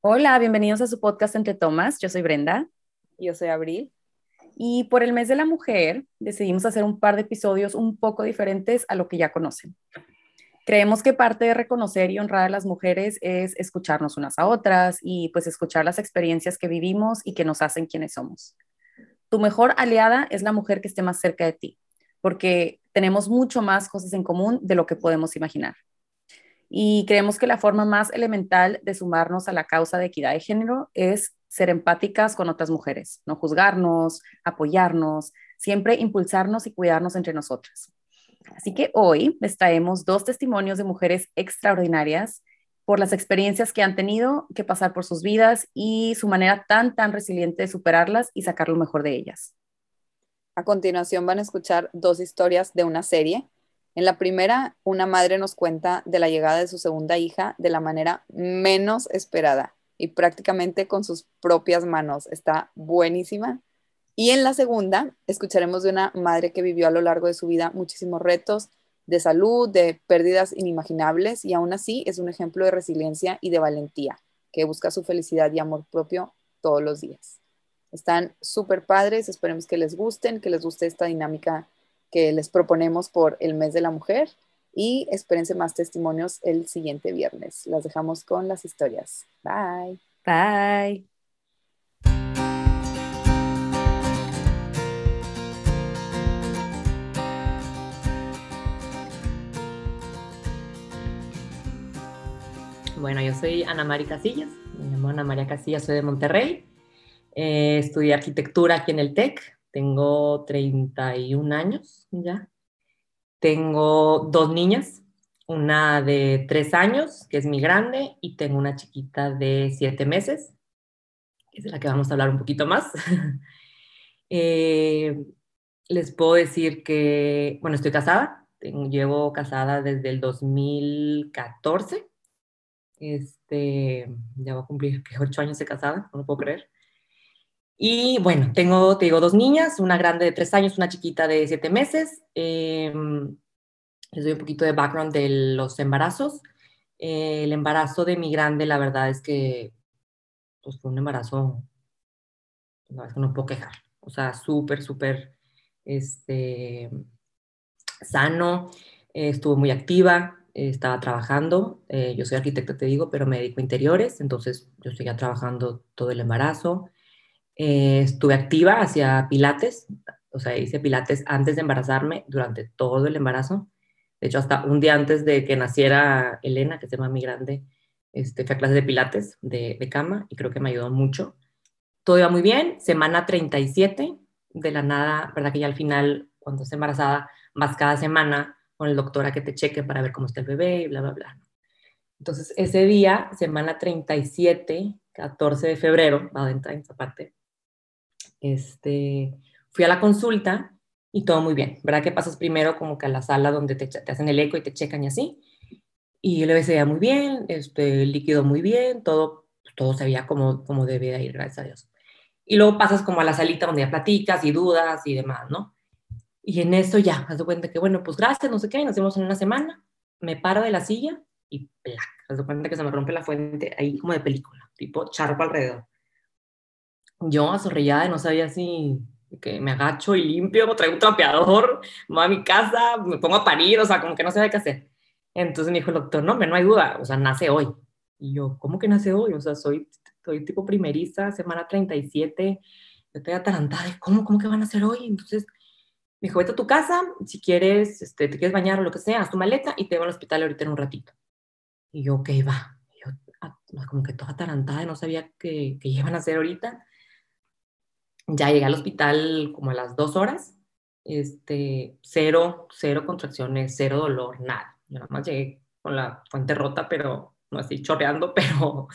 Hola, bienvenidos a su podcast Entre Tomas. Yo soy Brenda. Yo soy Abril. Y por el mes de la mujer decidimos hacer un par de episodios un poco diferentes a lo que ya conocen. Creemos que parte de reconocer y honrar a las mujeres es escucharnos unas a otras y pues escuchar las experiencias que vivimos y que nos hacen quienes somos. Tu mejor aliada es la mujer que esté más cerca de ti, porque tenemos mucho más cosas en común de lo que podemos imaginar. Y creemos que la forma más elemental de sumarnos a la causa de equidad de género es ser empáticas con otras mujeres, no juzgarnos, apoyarnos, siempre impulsarnos y cuidarnos entre nosotras. Así que hoy les traemos dos testimonios de mujeres extraordinarias por las experiencias que han tenido que pasar por sus vidas y su manera tan, tan resiliente de superarlas y sacar lo mejor de ellas. A continuación van a escuchar dos historias de una serie en la primera, una madre nos cuenta de la llegada de su segunda hija de la manera menos esperada y prácticamente con sus propias manos. Está buenísima. Y en la segunda, escucharemos de una madre que vivió a lo largo de su vida muchísimos retos de salud, de pérdidas inimaginables y aún así es un ejemplo de resiliencia y de valentía, que busca su felicidad y amor propio todos los días. Están súper padres, esperemos que les gusten, que les guste esta dinámica que les proponemos por el mes de la mujer y espérense más testimonios el siguiente viernes. Las dejamos con las historias. Bye. Bye. Bueno, yo soy Ana María Casillas, me llamo Ana María Casillas, soy de Monterrey, eh, estudié arquitectura aquí en el TEC, tengo 31 años ya. Tengo dos niñas, una de tres años, que es mi grande, y tengo una chiquita de siete meses, que es de la que vamos a hablar un poquito más. Eh, les puedo decir que, bueno, estoy casada, llevo casada desde el 2014. Este, ya voy a cumplir ocho años de casada, no lo puedo creer. Y bueno, tengo, te digo, dos niñas, una grande de tres años, una chiquita de siete meses. Eh, les doy un poquito de background de los embarazos. Eh, el embarazo de mi grande, la verdad es que pues, fue un embarazo, verdad es que no puedo quejar. O sea, súper, súper este, sano, eh, estuvo muy activa, estaba trabajando. yo soy arquitecta, te digo, pero me dedico a interiores, entonces yo seguía trabajando todo el embarazo. Eh, estuve activa hacia pilates, o sea, hice pilates antes de embarazarme, durante todo el embarazo. De hecho, hasta un día antes de que naciera Elena, que se llama mi grande, este, fui a clases de pilates de, de cama y creo que me ayudó mucho. Todo iba muy bien, semana 37, de la nada, verdad que ya al final, cuando esté embarazada, vas cada semana con el doctor a que te cheque para ver cómo está el bebé y bla, bla, bla. Entonces, ese día, semana 37, 14 de febrero, va a entrar en esa parte, este, fui a la consulta y todo muy bien, ¿verdad? Que pasas primero como que a la sala donde te, te hacen el eco y te checan y así. Y bebé se veía muy bien, este, el líquido muy bien, todo, todo se veía como, como debía ir, gracias a Dios. Y luego pasas como a la salita donde ya platicas y dudas y demás, ¿no? Y en eso ya, haz de cuenta que, bueno, pues gracias, no sé qué, nos vemos en una semana, me paro de la silla y ¡plac! Haz de cuenta que se me rompe la fuente ahí como de película, tipo charco alrededor yo azorrillada y no sabía si que me agacho y limpio, traigo un trapeador, voy a mi casa, me pongo a parir, o sea, como que no sabía qué hacer. Entonces me dijo el doctor, no, no hay duda, o sea, nace hoy. Y yo, ¿cómo que nace hoy? O sea, soy, soy tipo primeriza, semana 37, yo estoy atarantada, ¿cómo, cómo que van a nacer hoy? Entonces me dijo, vete a tu casa, si quieres, este, te quieres bañar o lo que sea, haz tu maleta y te voy al hospital ahorita en un ratito. Y yo, ok, va. yo, ah, como que toda atarantada, no sabía que, que iban a hacer ahorita ya llegué al hospital como a las dos horas, este, cero, cero contracciones, cero dolor, nada. Yo nada más llegué con la fuente rota, pero no así chorreando, pero,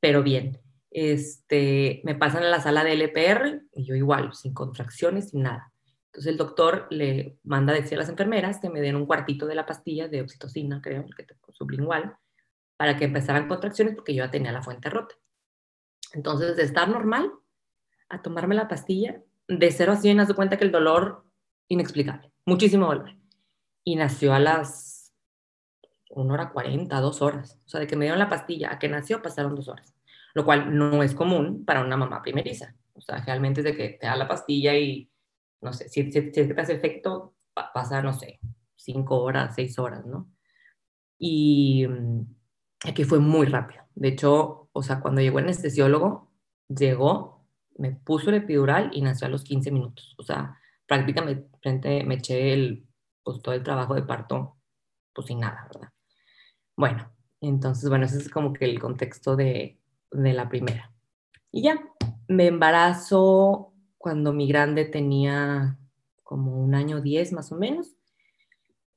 pero bien. Este, me pasan a la sala de LPR y yo igual, sin contracciones, sin nada. Entonces el doctor le manda a decir a las enfermeras que me den un cuartito de la pastilla de oxitocina, creo, que sublingual, para que empezaran contracciones porque yo ya tenía la fuente rota. Entonces, de estar normal, a tomarme la pastilla, de 0 a 100, haz de cuenta que el dolor inexplicable, muchísimo dolor. Y nació a las 1 hora 40, 2 horas. O sea, de que me dieron la pastilla a que nació pasaron 2 horas. lo cual no es común para una mamá primeriza. O sea, realmente es de que te da la pastilla y, no sé, si, si, si te hace efecto, pasa, no sé, cinco horas, seis horas, ¿no? Y mm, aquí fue muy rápido. De hecho, o sea, cuando llegó el anestesiólogo, llegó, me puso el epidural y nació a los 15 minutos. O sea, prácticamente me eché el, pues, todo el trabajo de parto, pues sin nada, ¿verdad? Bueno, entonces, bueno, ese es como que el contexto de, de la primera. Y ya, me embarazo cuando mi grande tenía como un año diez más o menos.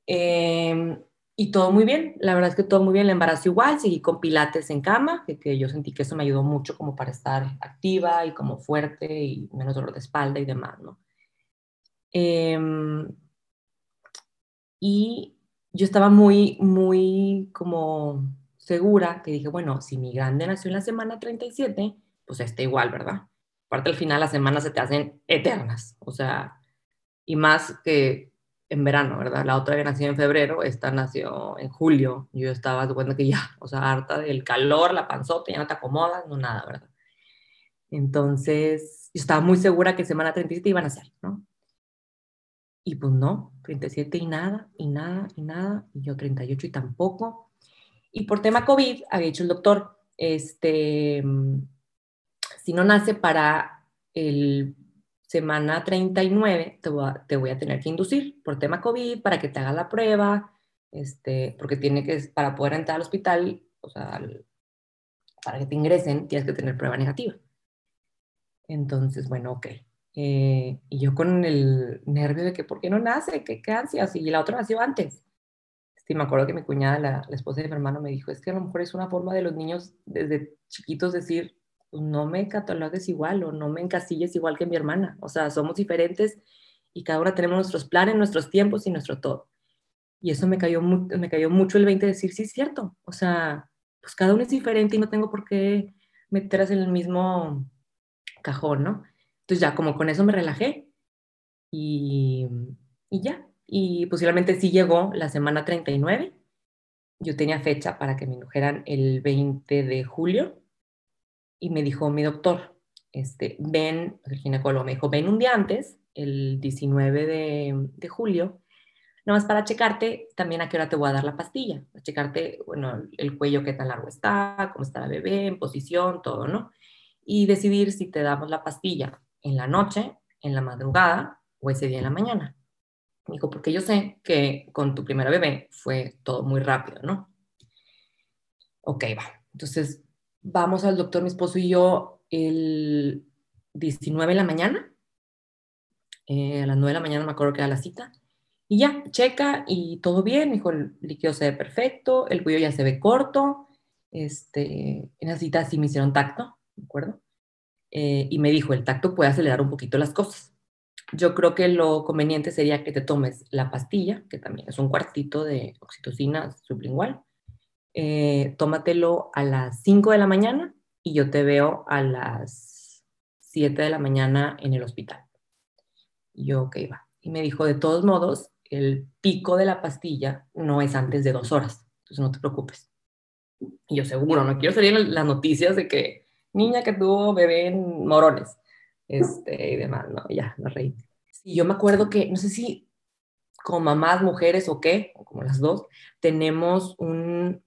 Eh, y todo muy bien, la verdad es que todo muy bien, el embarazo igual, seguí con pilates en cama, que, que, yo sentí que eso me ayudó mucho como para estar activa y como fuerte y menos dolor de espalda y demás, ¿no? Eh, y yo estaba muy, muy como segura que dije, bueno, si mi grande nació en la semana 37, pues está igual, ¿verdad? Aparte al final las semanas se te hacen eternas, o sea, y más que en verano, ¿verdad? La otra que nació en febrero, esta nació en julio. Yo estaba de que ya, o sea, harta del calor, la panzota, ya no te acomodas, no nada, ¿verdad? Entonces, yo estaba muy segura que semana 37 iban a ser, ¿no? Y pues no, 37 y nada, y nada, y nada, y yo 38 y tampoco. Y por tema COVID, había dicho el doctor, este, si no nace para el semana 39 te voy, a, te voy a tener que inducir por tema COVID para que te haga la prueba, este, porque tiene que, para poder entrar al hospital, o sea, para que te ingresen, tienes que tener prueba negativa. Entonces, bueno, ok. Eh, y yo con el nervio de que, ¿por qué no nace? ¿Qué, qué ansias? Y la otra nació antes. Sí, me acuerdo que mi cuñada, la, la esposa de mi hermano, me dijo, es que a lo mejor es una forma de los niños desde chiquitos decir, no me catalogues igual o no me encasilles igual que mi hermana. O sea, somos diferentes y cada una tenemos nuestros planes, nuestros tiempos y nuestro todo. Y eso me cayó, me cayó mucho el 20 de decir, sí, es cierto. O sea, pues cada uno es diferente y no tengo por qué meterlas en el mismo cajón, ¿no? Entonces ya como con eso me relajé y, y ya. Y posiblemente sí llegó la semana 39. Yo tenía fecha para que me indujeran el 20 de julio y me dijo mi doctor, este, ven, el ginecólogo me dijo, ven un día antes, el 19 de, de julio, nada más para checarte también a qué hora te voy a dar la pastilla, a checarte, bueno, el cuello, qué tan largo está, cómo está la bebé, en posición, todo, ¿no? Y decidir si te damos la pastilla en la noche, en la madrugada o ese día en la mañana. Me dijo, porque yo sé que con tu primera bebé fue todo muy rápido, ¿no? Ok, va. Entonces vamos al doctor, mi esposo y yo, el 19 de la mañana. Eh, a las 9 de la mañana me acuerdo que era la cita. Y ya, checa y todo bien. Dijo, el líquido se ve perfecto, el cuello ya se ve corto. Este, en la cita sí me hicieron tacto, ¿de acuerdo? Eh, y me dijo, el tacto puede acelerar un poquito las cosas. Yo creo que lo conveniente sería que te tomes la pastilla, que también es un cuartito de oxitocina sublingual, eh, tómatelo a las 5 de la mañana y yo te veo a las 7 de la mañana en el hospital. Y yo, ok, va. Y me dijo, de todos modos, el pico de la pastilla no es antes de dos horas, entonces no te preocupes. Y yo, seguro, no quiero salir en las noticias de que niña que tuvo bebé en morones, este, y demás, no, ya, no reí. Y yo me acuerdo que, no sé si como mamás, mujeres o qué, o como las dos, tenemos un,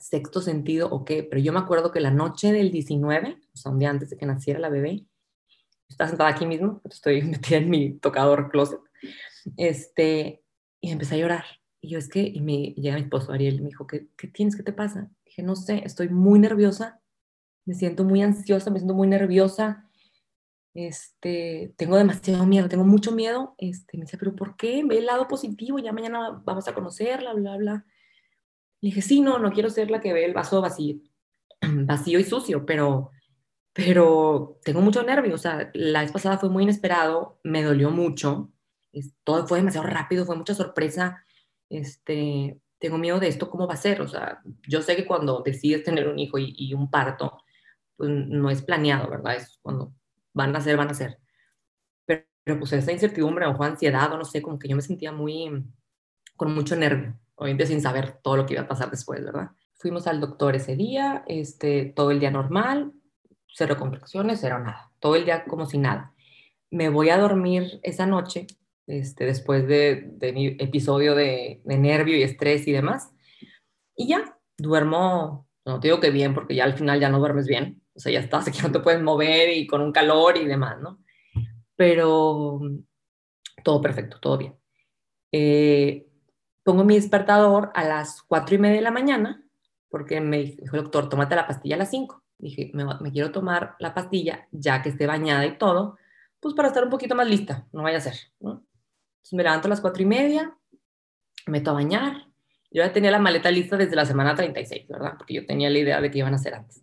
sexto sentido o qué, pero yo me acuerdo que la noche del 19, o sea, un día antes de que naciera la bebé, estaba sentada aquí mismo, estoy metida en mi tocador closet, este, y empecé a llorar. Y yo es que, y me llega mi esposo Ariel me dijo, ¿qué, ¿qué tienes? ¿Qué te pasa? Dije, no sé, estoy muy nerviosa, me siento muy ansiosa, me siento muy nerviosa, este, tengo demasiado miedo, tengo mucho miedo. Este, me dice, pero ¿por qué? Ve el lado positivo, ya mañana vamos a conocerla, bla, bla. Le dije, sí, no, no quiero ser la que ve el vaso vacío, vacío y sucio, pero, pero tengo mucho nervio. O sea, la vez pasada fue muy inesperado, me dolió mucho, todo fue demasiado rápido, fue mucha sorpresa. Este, tengo miedo de esto, ¿cómo va a ser? O sea, yo sé que cuando decides tener un hijo y, un parto, pues no es planeado, ¿verdad? Es cuando van a ser, van a ser. Pero, pero pues esa incertidumbre o ansiedad o no sé, como que yo me sentía muy, con mucho nervio obviamente sin saber todo lo que iba a pasar después, ¿verdad? Fuimos al doctor ese día, este, todo el día normal, cero contracciones, cero nada, todo el día como si nada. Me voy a dormir esa noche, este, después de, de mi episodio de, de nervio y estrés y demás, y ya, duermo, no te digo que bien, porque ya al final ya no duermes bien, o sea, ya estás, que no te puedes mover y con un calor y demás, ¿no? Pero todo perfecto, todo bien. Eh, pongo mi despertador a las cuatro y media de la mañana, porque me dijo el doctor, tómate la pastilla a las 5. Dije, me, quiero tomar la pastilla ya que esté bañada y todo, pues para estar un poquito más lista, no vaya a ser. Entonces me levanto a las cuatro y media, me meto a bañar. Yo ya tenía la maleta lista desde la semana 36, ¿verdad? Porque yo tenía la idea de que iban a hacer antes.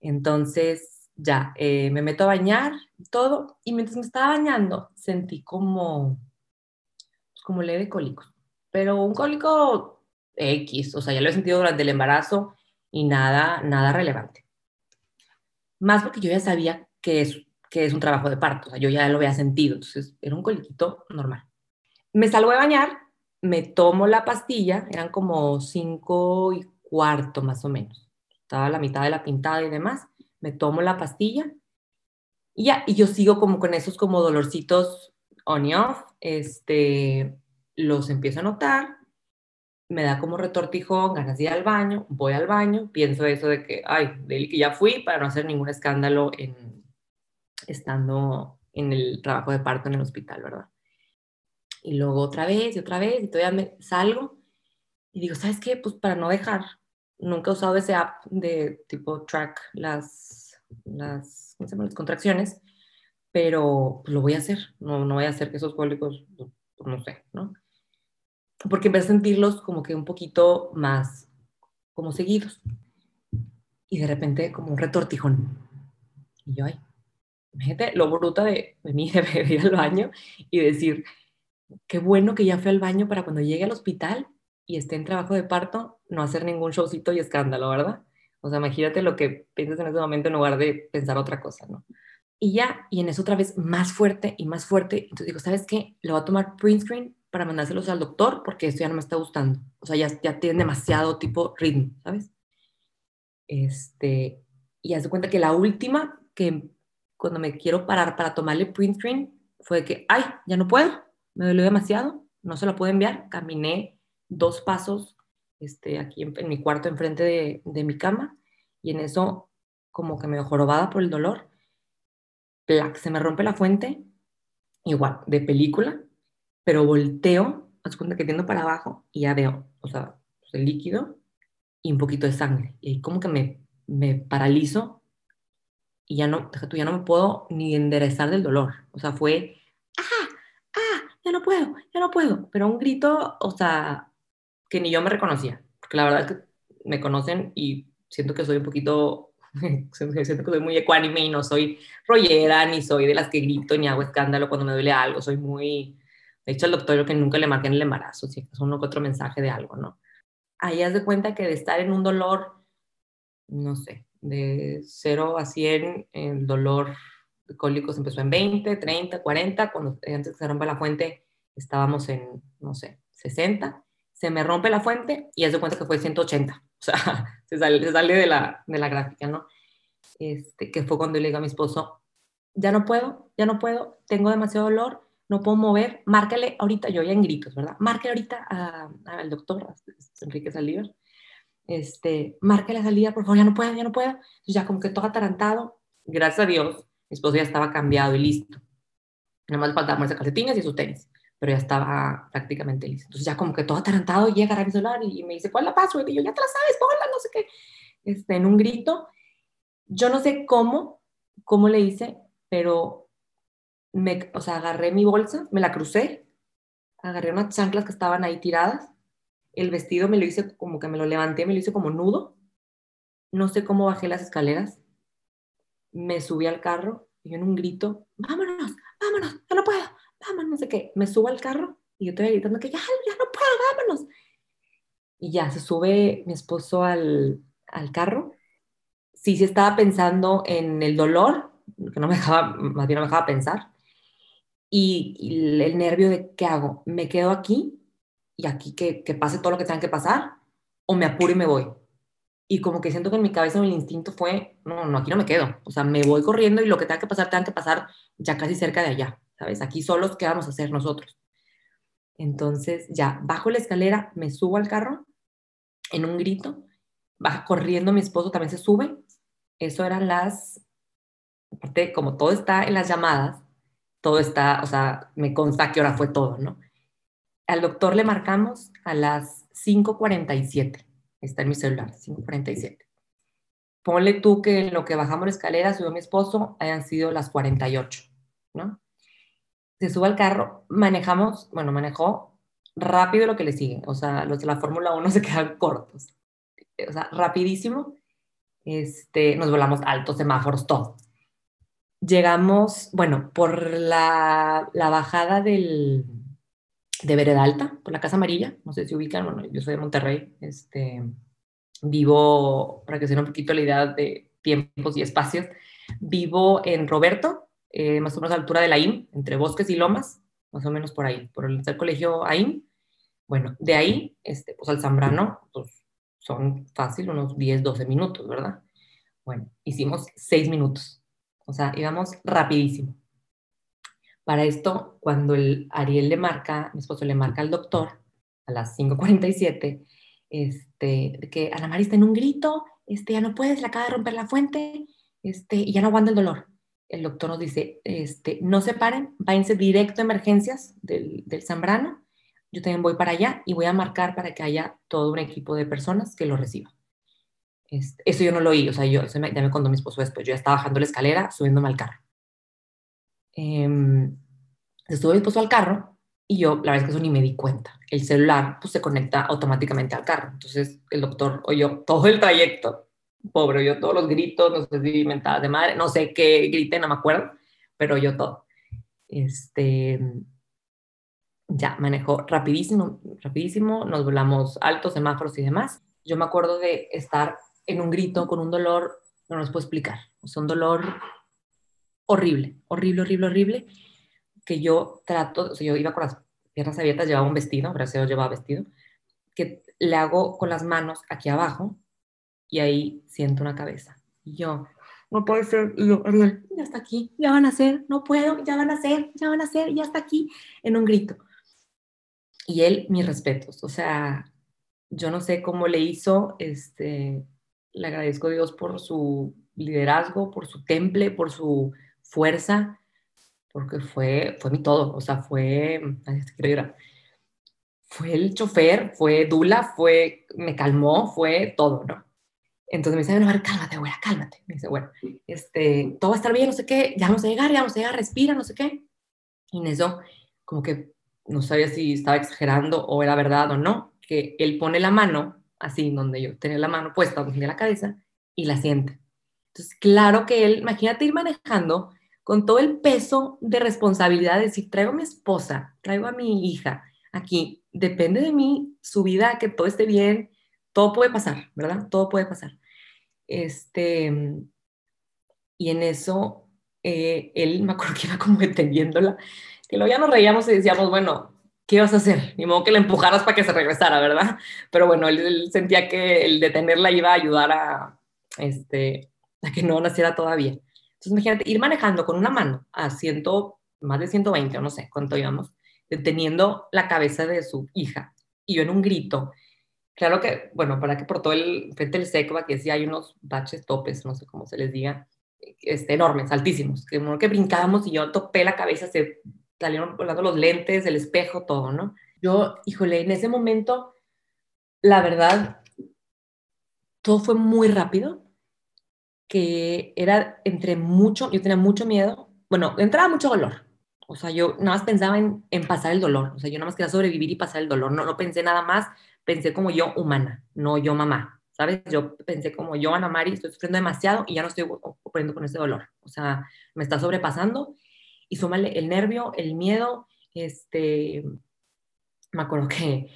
Entonces, ya, eh, me meto a bañar todo, y mientras me estaba bañando, sentí como, pues, como leve cólicos, pero un cólico X, o sea, ya lo he sentido durante el embarazo y nada, nada relevante. Más porque yo ya sabía que es, que es un trabajo de parto, o sea, yo ya lo había sentido, entonces era un coliquito normal. Me salgo de bañar, me tomo la pastilla, eran como cinco y cuarto más o menos, estaba a la mitad de la pintada y demás, me tomo la pastilla y ya, y yo sigo como con esos como dolorcitos on y off, este, los empiezo a notar, me da como retortijón, ganas de ir al baño, voy al baño, pienso eso de que, ay, de que ya fui para no hacer ningún escándalo en, estando en el trabajo de parto en el hospital, ¿verdad? Y luego otra vez y otra vez y todavía me salgo y digo, ¿sabes qué? Pues para no dejar, nunca he usado ese app de tipo track las, las, ¿cómo se llama? las contracciones, pero pues lo voy a hacer, no, no voy a hacer que esos cólicos, pues, no sé, ¿no? Porque empecé a sentirlos como que un poquito más como seguidos. Y de repente como un retortijón. Y yo, ay, imagínate lo bruta de, de mí de ir al baño y decir, qué bueno que ya fui al baño para cuando llegue al hospital y esté en trabajo de parto, no hacer ningún showcito y escándalo, ¿verdad? O sea, imagínate lo que piensas en ese momento en lugar de pensar otra cosa, ¿no? Y ya, y en eso otra vez más fuerte y más fuerte. Entonces digo, ¿sabes qué? Le voy a tomar print screen para mandárselos al doctor porque esto ya no me está gustando. O sea, ya, ya tiene demasiado tipo ritmo, ¿sabes? Este, y haz de cuenta que la última que cuando me quiero parar para tomarle print screen fue que, ay, ya no puedo, me dolió demasiado, no se la puedo enviar. Caminé dos pasos este, aquí en, en mi cuarto enfrente de, de mi cama y en eso como que me jorobada por el dolor, plac, se me rompe la fuente, igual, de película, pero volteo, haz cuenta que tiendo para abajo y ya veo, o sea, pues, el líquido y un poquito de sangre. Y como que me, me paralizo y ya no, tú ya no me puedo ni enderezar del dolor. O sea, fue, ah, ah, ya no puedo, ya no puedo. Pero un grito, o sea, que ni yo me reconocía. Porque la verdad es que me conocen y siento que soy un poquito, siento que soy muy ecuánime y no soy rollera, ni soy de las que grito, ni hago escándalo cuando me duele algo. Soy muy, de hecho, el doctor que nunca le marquen el embarazo, si es uno que otro mensaje de algo, ¿no? Ahí haz de cuenta que de estar en un dolor, no sé, de 0 a 100, el dolor de cólicos empezó en 20, 30, 40, cuando antes que se rompa la fuente estábamos en, no sé, 60, se me rompe la fuente y haz de cuenta que fue 180, o sea, se sale, se sale de, la, de la gráfica, ¿no? Este, que fue cuando le digo a mi esposo, ya no puedo, ya no puedo, tengo demasiado dolor, no puedo mover, márcale ahorita, yo ya en gritos, ¿verdad? Márcale ahorita al doctor, Enrique Saldívar, este, márcale a Saldívar, por favor, ya no puedo, ya no puedo. Entonces ya como que todo atarantado, gracias a Dios, mi esposo ya estaba cambiado y listo. Nada más faltaba ponerse calcetines y sus tenis, pero ya estaba prácticamente listo. Entonces ya como que todo atarantado llega a mi celular y me dice, ¿cuál la password? Y yo, ya te la sabes, ponla, no sé qué. Este, en un grito, yo no sé cómo, cómo le hice, pero me, o sea, agarré mi bolsa, me la crucé, agarré unas chanclas que estaban ahí tiradas, el vestido me lo hice como que me lo levanté, me lo hice como nudo, no sé cómo bajé las escaleras, me subí al carro y en un grito, vámonos, vámonos, ya no puedo, vámonos, no sé qué, me subo al carro y yo estoy gritando que ya, ya no puedo, vámonos. Y ya se sube mi esposo al, al carro. Sí, sí estaba pensando en el dolor, que no me dejaba, más bien no me dejaba pensar, y, el nervio de qué hago, me quedo aquí y aquí que, que, pase todo lo que tenga que pasar o me apuro y me voy. y como que siento que en mi cabeza el instinto fue, no, no, aquí no me quedo, o sea, me voy corriendo y lo que tenga que pasar, tenga que pasar ya casi cerca de allá, ¿sabes? Aquí solos, ¿qué vamos a hacer nosotros? Entonces ya bajo la escalera, me subo al carro en un grito, baja corriendo mi esposo, también se sube, eso eran las, aparte como todo está en las llamadas, todo está, o sea, me consta que hora fue todo, ¿no? Al doctor le marcamos a las 5.47 está en mi celular, 5.47. Ponle tú que en lo que bajamos la escalera, subió mi esposo, hayan sido las 48, ¿no? Se sube al carro, manejamos, bueno, manejó rápido lo que le sigue, o sea, los de la Fórmula 1 se quedan cortos, o sea, rapidísimo, este, nos volamos altos, semáforos, todo. Llegamos, bueno, por la, la bajada del, de Vereda Alta, por la Casa Amarilla, no sé si ubican, bueno, yo soy de Monterrey, este, vivo, para que se den un poquito la idea de tiempos y espacios, vivo en Roberto, eh, más o menos a la altura de la IM, entre Bosques y Lomas, más o menos por ahí, por el, colegio AIM. Bueno, de ahí, este, pues al Zambrano, pues son fácil, unos 10, 12 minutos, ¿verdad? Bueno, hicimos 6 minutos, o sea, íbamos rapidísimo. Para esto, cuando el Ariel le marca, mi esposo le marca al doctor a las 5.47, este, que Ana María está en un grito, este, ya no puedes, le acaba de romper la fuente, este, y ya no aguanta el dolor. El doctor nos dice, este, no se paren, váyanse directo a emergencias del, del Zambrano, yo también voy para allá y voy a marcar para que haya todo un equipo de personas que lo reciba. Este, eso yo no lo oí, o sea, yo, ya me contó mi esposo después, yo ya estaba bajando la escalera, subiéndome al carro eh, estuvo dispuesto al carro y yo, la verdad es que eso ni me di cuenta. El celular pues, se conecta automáticamente al carro. Entonces el doctor oyó todo el trayecto. Pobre, oyó todos los gritos, no sé si mentadas de madre, no sé qué grité, no me acuerdo, pero oyó todo. Este, ya, manejó rapidísimo, rapidísimo, nos volamos altos, semáforos y demás. Yo me acuerdo de estar en un grito con un dolor, no nos puedo explicar, o un dolor horrible, horrible, horrible, horrible, que yo trato, o sea, yo iba con las piernas abiertas, llevaba un vestido, gracias a llevaba vestido, que le hago con las manos aquí abajo y ahí siento una cabeza. Y yo, no puede ser, y yo, Ariel, ya está aquí, ya van a ser, no puedo, ya van a ser, ya van a ser, ya está aquí, en un grito. Y él, mis respetos, o sea, yo no sé cómo le hizo, este, le agradezco a Dios por su liderazgo, por su temple, por su fuerza, porque fue, fue mi todo, o sea, fue, quiero. Fue el chofer, fue Dula, fue, me calmó, fue todo, ¿no? Entonces me dice, bueno, a ver, cálmate, güera, cálmate. Me dice, bueno, este, todo va a estar bien, no sé qué, ya vamos a llegar, ya vamos a llegar, respira, no sé qué. Y en eso, como que no sabía si estaba exagerando o era verdad o no, que él pone la mano, así, donde yo tenía la mano puesta, donde tenía la cabeza, y la siente. Entonces, claro que él, imagínate ir manejando con todo el peso de responsabilidad, de decir, traigo a mi esposa, traigo a mi hija aquí, depende de mí, su vida, que todo esté bien, todo puede pasar, ¿verdad? Todo puede pasar. Este, y en eso, eh, él, me acuerdo que iba como deteniéndola, que luego ya nos reíamos y decíamos, bueno, ¿qué vas a hacer? Ni modo que la empujaras para que se regresara, ¿verdad? Pero bueno, él, él, sentía que el detenerla iba a ayudar a, este, a que no naciera todavía. Entonces, imagínate, ir manejando con una mano a ciento, más de 120, o no sé cuánto íbamos, deteniendo la cabeza de su hija, y yo en un grito. Claro que, bueno, para que por todo el frente del SECBA, que sí hay unos baches topes, no sé cómo se les diga, este, enormes, altísimos, que, que brincábamos y yo topé la cabeza, se salieron volando los lentes, el espejo, todo, ¿no? Yo, híjole, en ese momento, la verdad, todo fue muy rápido que era entre mucho, yo tenía mucho miedo, bueno, entraba mucho dolor, o sea, yo nada más pensaba en, en, pasar el dolor, o sea, yo nada más quería sobrevivir y pasar el dolor, no, no pensé nada más, pensé como yo humana, no yo mamá, ¿sabes? Yo pensé como yo, Ana Mari, estoy sufriendo demasiado y ya no estoy ocurriendo con ese dolor, o sea, me está sobrepasando y súmale el nervio, el miedo, este, me acuerdo que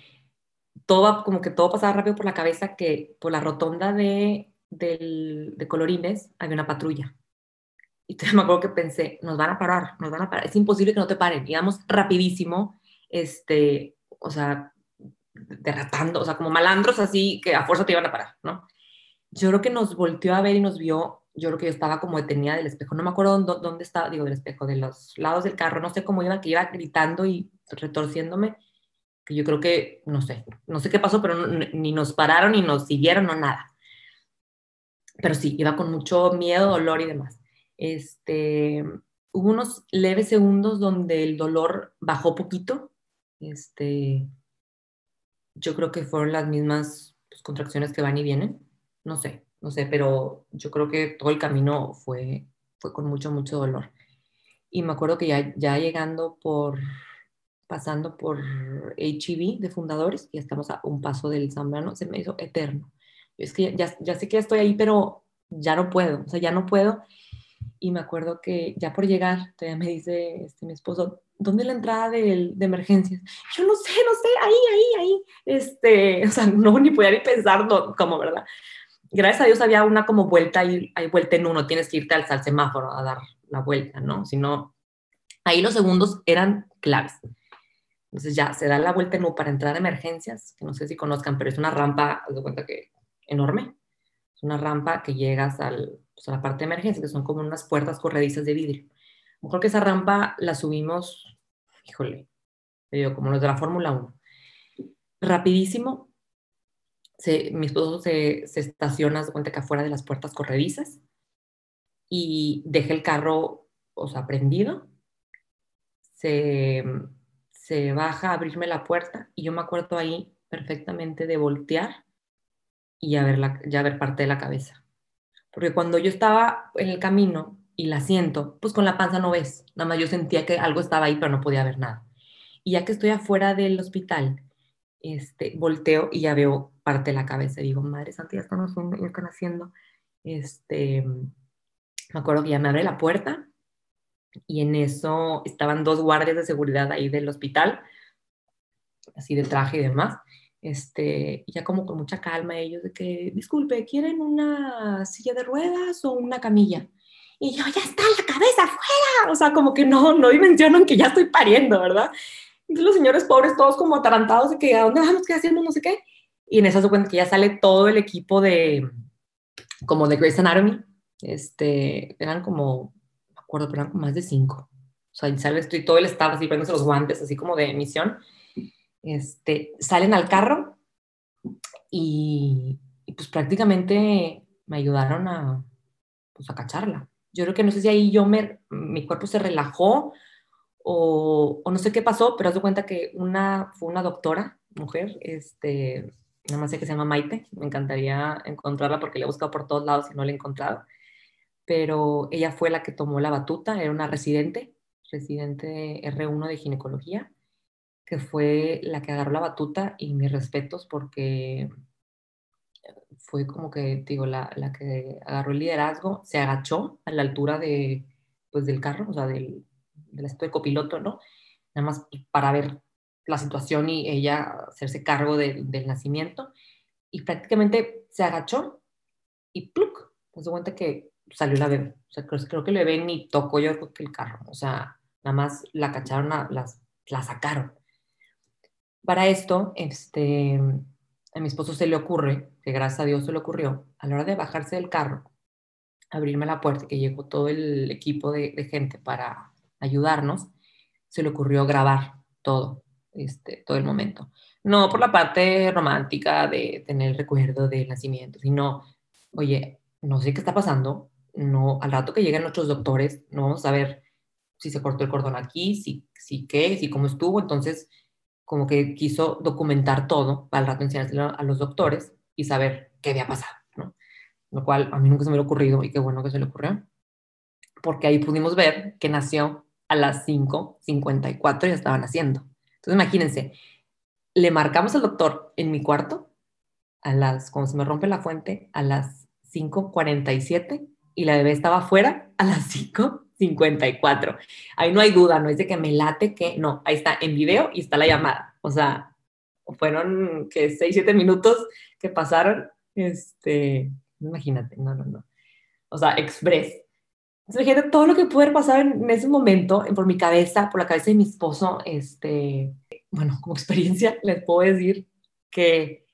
todo, como que todo pasaba rápido por la cabeza, que por la rotonda de del, de colorines había una patrulla. Y entonces me acuerdo que pensé, nos van a parar, nos van a parar, es imposible que no te paren. Íbamos rapidísimo, este, o sea, derratando, o sea, como malandros así que a fuerza te iban a parar, ¿no? yo creo que nos volteó a ver y nos vio, yo creo que yo estaba como detenida del espejo, no me acuerdo dónde, dónde estaba, digo, del espejo, de los lados del carro, no sé cómo iba, que iba gritando y retorciéndome, que yo creo que, no sé, no sé qué pasó, pero ni nos pararon, ni nos siguieron, no nada. Pero sí, iba con mucho miedo, dolor y demás. Este, hubo unos leves segundos donde el dolor bajó poquito, este, yo creo que fueron las mismas pues, contracciones que van y vienen, no sé, no sé, pero yo creo que todo el camino fue, fue con mucho, mucho dolor. Y me acuerdo que ya, ya llegando por, pasando por HIV de fundadores, y estamos a un paso del Zambrano, se me hizo eterno. Es que ya, ya sé que estoy ahí, pero ya no puedo, o sea, ya no puedo. Y me acuerdo que ya por llegar, todavía me dice este, mi esposo, ¿dónde es la entrada de, de, emergencias? Yo no sé, no sé, ahí, ahí, ahí. Este, o sea, no ni podía ni pensar como, ¿verdad? Gracias a Dios había una como vuelta y hay vuelta en uno, tienes que irte al, semáforo a dar la vuelta, ¿no? Si no, ahí los segundos eran claves. Entonces ya se da la vuelta en U para entrar a emergencias, que no sé si conozcan, pero es una rampa, de cuenta que enorme. Es una rampa que llegas pues, a la parte de emergencia, que son como unas puertas corredizas de vidrio. Mejor que esa rampa la subimos, híjole, como los de la Fórmula 1. Rapidísimo, se, mi esposo se, se estaciona, se cuenta afuera de las puertas corredizas y deja el carro, o sea, prendido. Se, baja a abrirme la puerta y yo me acuerdo ahí perfectamente de voltear y ya ver, ya ver parte de la cabeza. Porque cuando yo estaba en el camino y la siento, pues con la panza no ves. Nada más yo sentía que algo estaba ahí, pero no podía ver nada. Y ya que estoy afuera del hospital, este, volteo y ya veo parte de la cabeza. Digo, madre santa, ya están, ya están haciendo. Este, me acuerdo que ya me abre la puerta y en eso estaban dos guardias de seguridad ahí del hospital, así de traje y demás este, ya como con mucha calma ellos de que, disculpe, ¿quieren una silla de ruedas o una camilla? Y yo, ya está la cabeza afuera, o sea, como que no, no dimensionan que ya estoy pariendo, ¿verdad? Los señores pobres todos como atarantados de que, ¿a dónde vamos? ¿Qué hacemos? No sé qué. Y en eso se cuenta que ya sale todo el equipo de, como de Grey's Anatomy, este, eran como, me acuerdo, pero eran más de cinco. O sea, y sale estoy todo el staff así poniéndose los guantes, así como de misión este, salen al carro y, pues prácticamente me ayudaron a, pues, a cacharla. Yo creo que no sé si ahí yo me, mi cuerpo se relajó o, o no sé qué pasó, pero haz de cuenta que una, fue una doctora, mujer, este, nada más sé que se llama Maite, me encantaría encontrarla porque la he buscado por todos lados y no la he encontrado, pero ella fue la que tomó la batuta, era una residente, residente R1 de ginecología, que fue la que agarró la batuta y mis respetos porque fue como que, digo, la, la que agarró el liderazgo, se agachó a la altura de, pues, del carro, o sea, del, del de copiloto, ¿no? Nada más para ver la situación y ella hacerse cargo del nacimiento. Y prácticamente se agachó y ¡pluc! Se dio cuenta que salió la bebé. O sea, creo, creo que el bebé ni tocó yo creo que el carro. O sea, nada más la cacharon, las, la sacaron. Para esto, este, a mi esposo se le ocurre, que gracias a Dios se le ocurrió, a la hora de bajarse del carro, abrirme la puerta, que llegó todo el equipo de, gente para ayudarnos, se le ocurrió grabar todo, este, todo el momento. No por la parte romántica de tener el recuerdo del nacimiento, sino, oye, no sé qué está pasando, no, al rato que lleguen nuestros doctores, no vamos a ver si se cortó el cordón aquí, si, si qué, si cómo estuvo, entonces como que quiso documentar todo para el rato enseñárselo a los doctores y saber qué había pasado, ¿no? Lo cual a mí nunca se me había ocurrido y qué bueno que se le ocurrió, porque ahí pudimos ver que nació a las 5.54 y estaban haciendo. Entonces imagínense, le marcamos al doctor en mi cuarto a las, cuando se me rompe la fuente, a las 5.47 y la bebé estaba afuera a las 5 54. Ahí no hay duda, no es de que me late que, no, ahí está en video y está la llamada. O sea, fueron que 6, 7 minutos que pasaron, este, imagínate, no, no, no. O sea, express. Entonces, imagínate todo lo que pudo haber pasado en, ese momento, por mi cabeza, por la cabeza de mi esposo, este, bueno, como experiencia les puedo decir que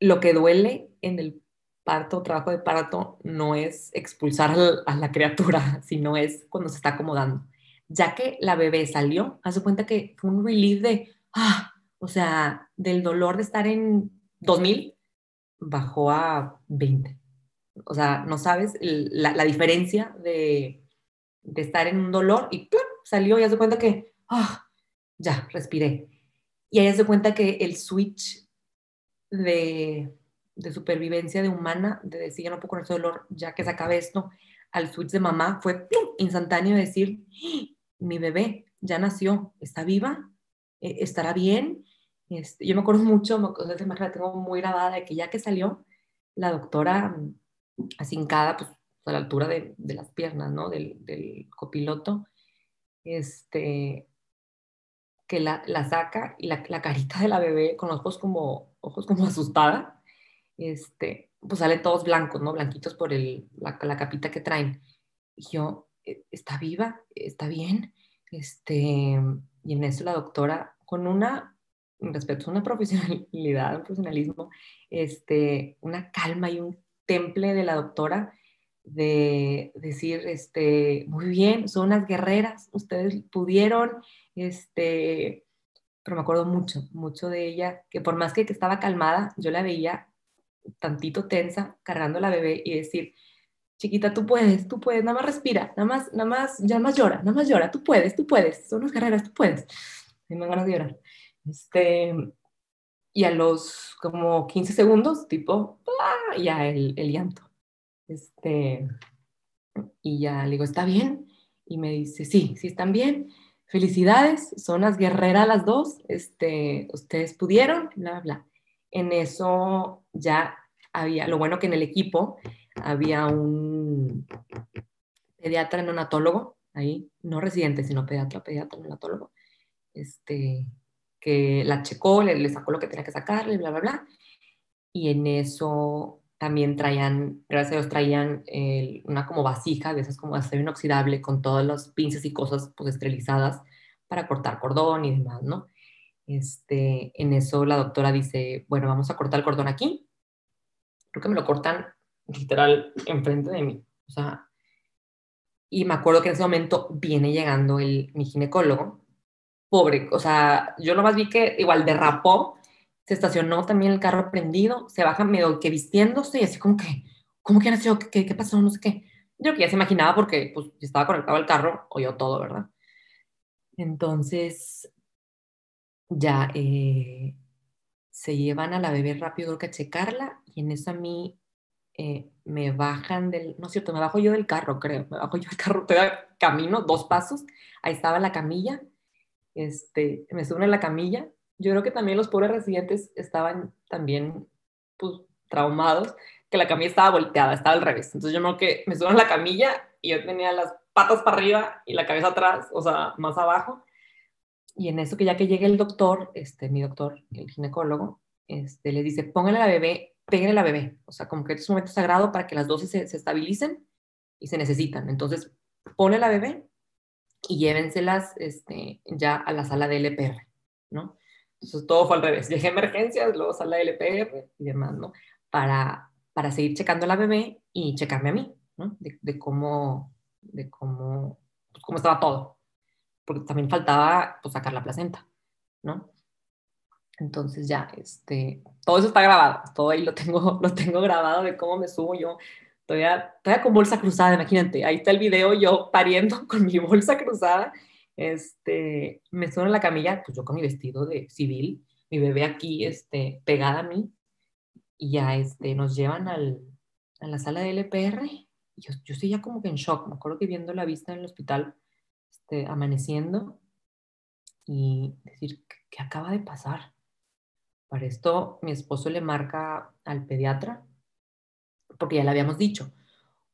lo que duele en el parto, trabajo de parto, no es expulsar a la criatura, sino es cuando se está acomodando. Ya que la bebé salió, hace cuenta que fue un relief de, ah, o sea, del dolor de estar en 2000, bajó a 20. O sea, no sabes la, diferencia de, estar en un dolor y salió y hace cuenta que, ah, ya, respiré. Y ahí se cuenta que el switch de, supervivencia de humana, de decir, ya no puedo con ese dolor, ya que se esto, al switch de mamá fue instantáneo decir, mi bebé ya nació, está viva, e, estará bien. Este, yo me acuerdo mucho, imagen la tengo muy grabada, de que ya que salió, la doctora asincada, pues a la altura de, de las piernas, ¿no? Del, del, copiloto, este, que la, la saca y la, la, carita de la bebé con los ojos como, ojos como asustada, este, pues sale todos blancos, ¿no? Blanquitos por el, la, la capita que traen. Y yo, e, ¿está viva? ¿Está bien? Este, y en eso la doctora, con una, respecto a una profesionalidad, un profesionalismo, este, una calma y un temple de la doctora de decir, este, muy bien, son unas guerreras, ustedes pudieron, este, pero me acuerdo mucho, mucho de ella, que por más que, estaba calmada, yo la veía tantito tensa, cargando a la bebé y decir, chiquita, tú puedes, tú puedes, nada más respira, nada más, nada más, ya más llora, nada más llora, tú puedes, tú puedes, son unas guerreras, tú puedes. Me dan ganas de llorar. Este, y a los como 15 segundos, tipo, ¡ah! ya el, el llanto. Este, y ya le digo, ¿está bien? Y me dice, sí, sí están bien. Felicidades, son las guerreras las dos. Este, ustedes pudieron, bla, bla. En eso ya había, lo bueno que en el equipo había un pediatra neonatólogo, ahí, no residente, sino pediatra, pediatra neonatólogo, este, que la checó, le, le, sacó lo que tenía que sacarle, bla, bla, bla. Y en eso también traían, gracias a Dios, traían una como vasija de esas como acero inoxidable con todas las pinzas y cosas pues esterilizadas para cortar cordón y demás, ¿no? Este, en eso la doctora dice, bueno, vamos a cortar el cordón aquí. Creo que me lo cortan literal enfrente de mí. O sea, y me acuerdo que en ese momento viene llegando el, mi ginecólogo pobre, o sea, yo nomás vi que igual derrapó, se estacionó también el carro prendido, se baja medio que vistiéndose y así como que, ¿cómo que nació? ¿Qué, qué pasó? No sé qué. Yo creo que ya se imaginaba porque pues estaba conectado al carro, oyó todo, ¿verdad? Entonces, ya eh, se llevan a la bebé rápido que a checarla y en eso a mí eh, me bajan del, no es cierto, me bajo yo del carro, creo, me bajo yo del carro, te da camino, dos pasos, ahí estaba la camilla este, me suben en la camilla. Yo creo que también los pobres residentes estaban también pues, traumados, que la camilla estaba volteada, estaba al revés. Entonces yo creo que me suben en la camilla y yo tenía las patas para arriba y la cabeza atrás, o sea, más abajo. Y en eso que ya que llegue el doctor, este, mi doctor, el ginecólogo, este, le dice, póngale a la bebé, pégale a la bebé. O sea, como que es un momento sagrado para que las dosis se, estabilicen y se necesitan. Entonces, pone a la bebé y llévenselas este, ya a la sala de LPR, ¿no? Entonces todo fue al revés. Llegué a emergencias, luego sala de LPR y demás, ¿no? Para, para seguir checando a la bebé y checarme a mí, ¿no? De, de cómo, de cómo, pues, cómo estaba todo. Porque también faltaba pues, sacar la placenta, ¿no? Entonces ya, este, todo eso está grabado, todo ahí lo tengo, lo tengo grabado de cómo me subo yo Todavía, todavía con bolsa cruzada, imagínate. Ahí está el video yo pariendo con mi bolsa cruzada. Este, me suena en la camilla, pues yo con mi vestido de civil, mi bebé aquí este, pegada a mí. Y ya este, nos llevan al, a la sala de LPR. Yo, yo estoy ya como que en shock. Me acuerdo que viendo la vista en el hospital, este, amaneciendo, y decir, ¿qué acaba de pasar? Para esto, mi esposo le marca al pediatra porque ya le habíamos dicho,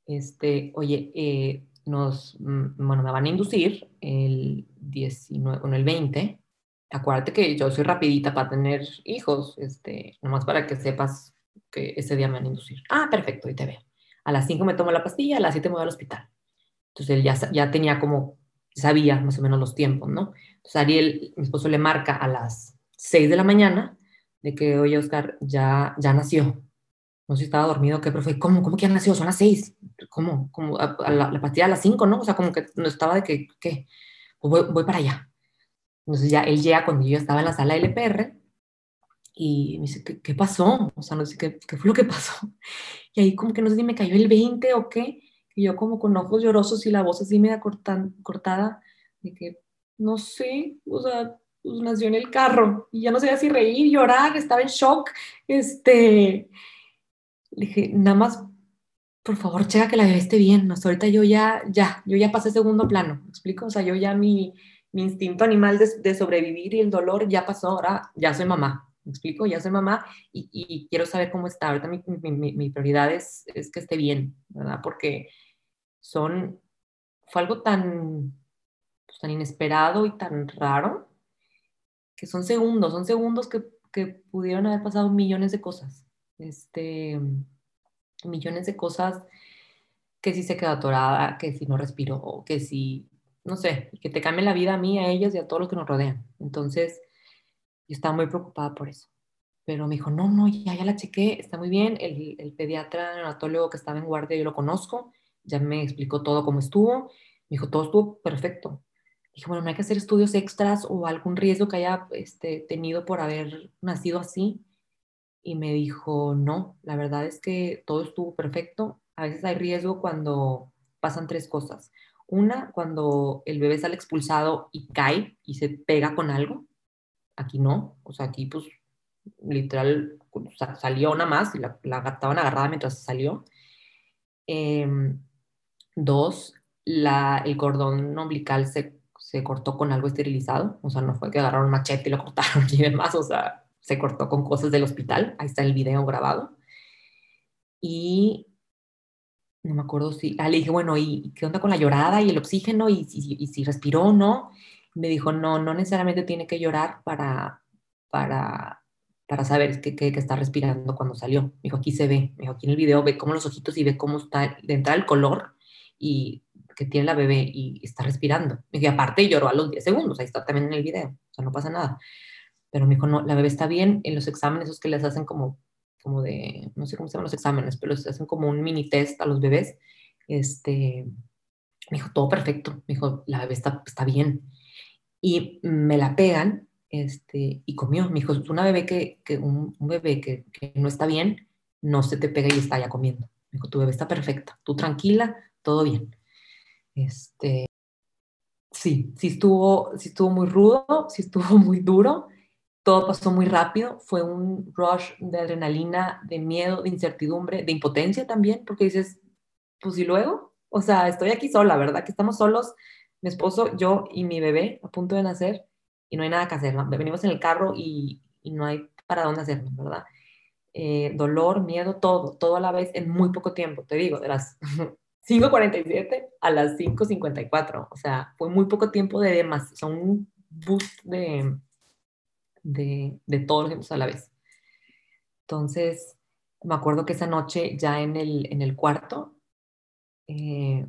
este, oye, eh, nos, mm, bueno, me van a inducir el 19, bueno, el 20. Acuérdate que yo soy rapidita para tener hijos, este, nomás para que sepas que ese día me van a inducir. Ah, perfecto, y te veo. A las 5 me tomo la pastilla, a las 7 me voy al hospital. Entonces él ya, ya tenía como, sabía más o menos los tiempos, ¿no? Entonces Ariel, mi esposo, le marca a las 6 de la mañana de que, oye, Oscar, ya, ya nació no sé si estaba dormido pero fue, ¿cómo, cómo que ya nació? Son las seis. ¿Cómo? Como a, la, la, pastilla a las cinco, ¿no? O sea, como que no estaba de que, ¿qué? Pues voy, voy, para allá. Entonces ya él llega cuando yo estaba en la sala LPR y me dice, ¿qué, qué pasó? O sea, no sé qué, qué, fue lo que pasó. Y ahí como que no sé si me cayó el 20 o qué. Y yo como con ojos llorosos y la voz así media cortan, cortada, de que, no sé, o sea, pues nació en el carro y ya no sabía si reír, llorar, estaba en shock. Este, le dije, nada más, por favor, checa que la bebé esté bien. Hasta ahorita yo ya, ya, yo ya pasé segundo plano, ¿me explico? O sea, yo ya mi, mi instinto animal de, de, sobrevivir y el dolor ya pasó, ahora ya soy mamá, ¿me explico? Ya soy mamá y, y quiero saber cómo está. Ahorita mi, mi, mi prioridad es, es, que esté bien, ¿verdad? Porque son, fue algo tan, pues, tan inesperado y tan raro que son segundos, son segundos que, que pudieron haber pasado millones de cosas. Este, millones de cosas que si se quedó atorada, que si no respiró, que si, no sé, que te cambie la vida a mí, a ellos y a todos los que nos rodean. Entonces, yo estaba muy preocupada por eso. Pero me dijo, no, no, ya, ya la chequé, está muy bien. El, el pediatra neonatólogo que estaba en guardia, yo lo conozco, ya me explicó todo cómo estuvo. Me dijo, todo estuvo perfecto dije, bueno, no hay que hacer estudios extras o algún riesgo que haya este, tenido por haber nacido así. Y me dijo, no, la verdad es que todo estuvo perfecto. A veces hay riesgo cuando pasan tres cosas. Una, cuando el bebé sale expulsado y cae y se pega con algo. Aquí no, o sea, aquí pues literal salió una más y la, la estaban agarrada mientras salió. Eh, dos, la, el cordón umbilical se se cortó con algo esterilizado, o sea, no fue que agarraron machete y lo cortaron y demás, o sea, se cortó con cosas del hospital, ahí está el video grabado. Y no me acuerdo si, ah, le dije, bueno, ¿y qué onda con la llorada y el oxígeno? ¿Y, y, si respiró o no? me dijo, no, no necesariamente tiene que llorar para, para, para saber que, que, está respirando cuando salió. Me dijo, aquí se ve, me dijo, aquí en el video ve cómo los ojitos y ve cómo está de entrada el color y que tiene la bebé y está respirando. Y aparte lloró a los 10 segundos, ahí está también en el video, o sea, no pasa nada. Pero me dijo, no, la bebé está bien en los exámenes, esos que les hacen como, como de, no sé cómo se llaman los exámenes, pero les hacen como un mini test a los bebés. Este, me dijo, todo perfecto, me dijo, la bebé está, está bien. Y me la pegan este, y comió. Me dijo, una bebé que, que un, bebé que, que no está bien, no se te pega y está ya comiendo. Me dijo, tu bebé está perfecta, tú tranquila, todo bien. Este, sí, sí estuvo, sí estuvo muy rudo, sí estuvo muy duro, todo pasó muy rápido, fue un rush de adrenalina, de miedo, de incertidumbre, de impotencia también, porque dices, pues y luego, o sea, estoy aquí sola, ¿verdad? Que estamos solos, mi esposo, yo y mi bebé a punto de nacer y no hay nada que hacer, venimos en el carro y, y, no hay para dónde hacerlo, ¿verdad? Eh, dolor, miedo, todo, todo a la vez en muy poco tiempo, te digo, de las 5.47 a las 5.54. O sea, fue muy poco tiempo de demás, o sea, un boost de, de, de todos los tiempos a la vez. Entonces, me acuerdo que esa noche ya en el, en el cuarto, eh,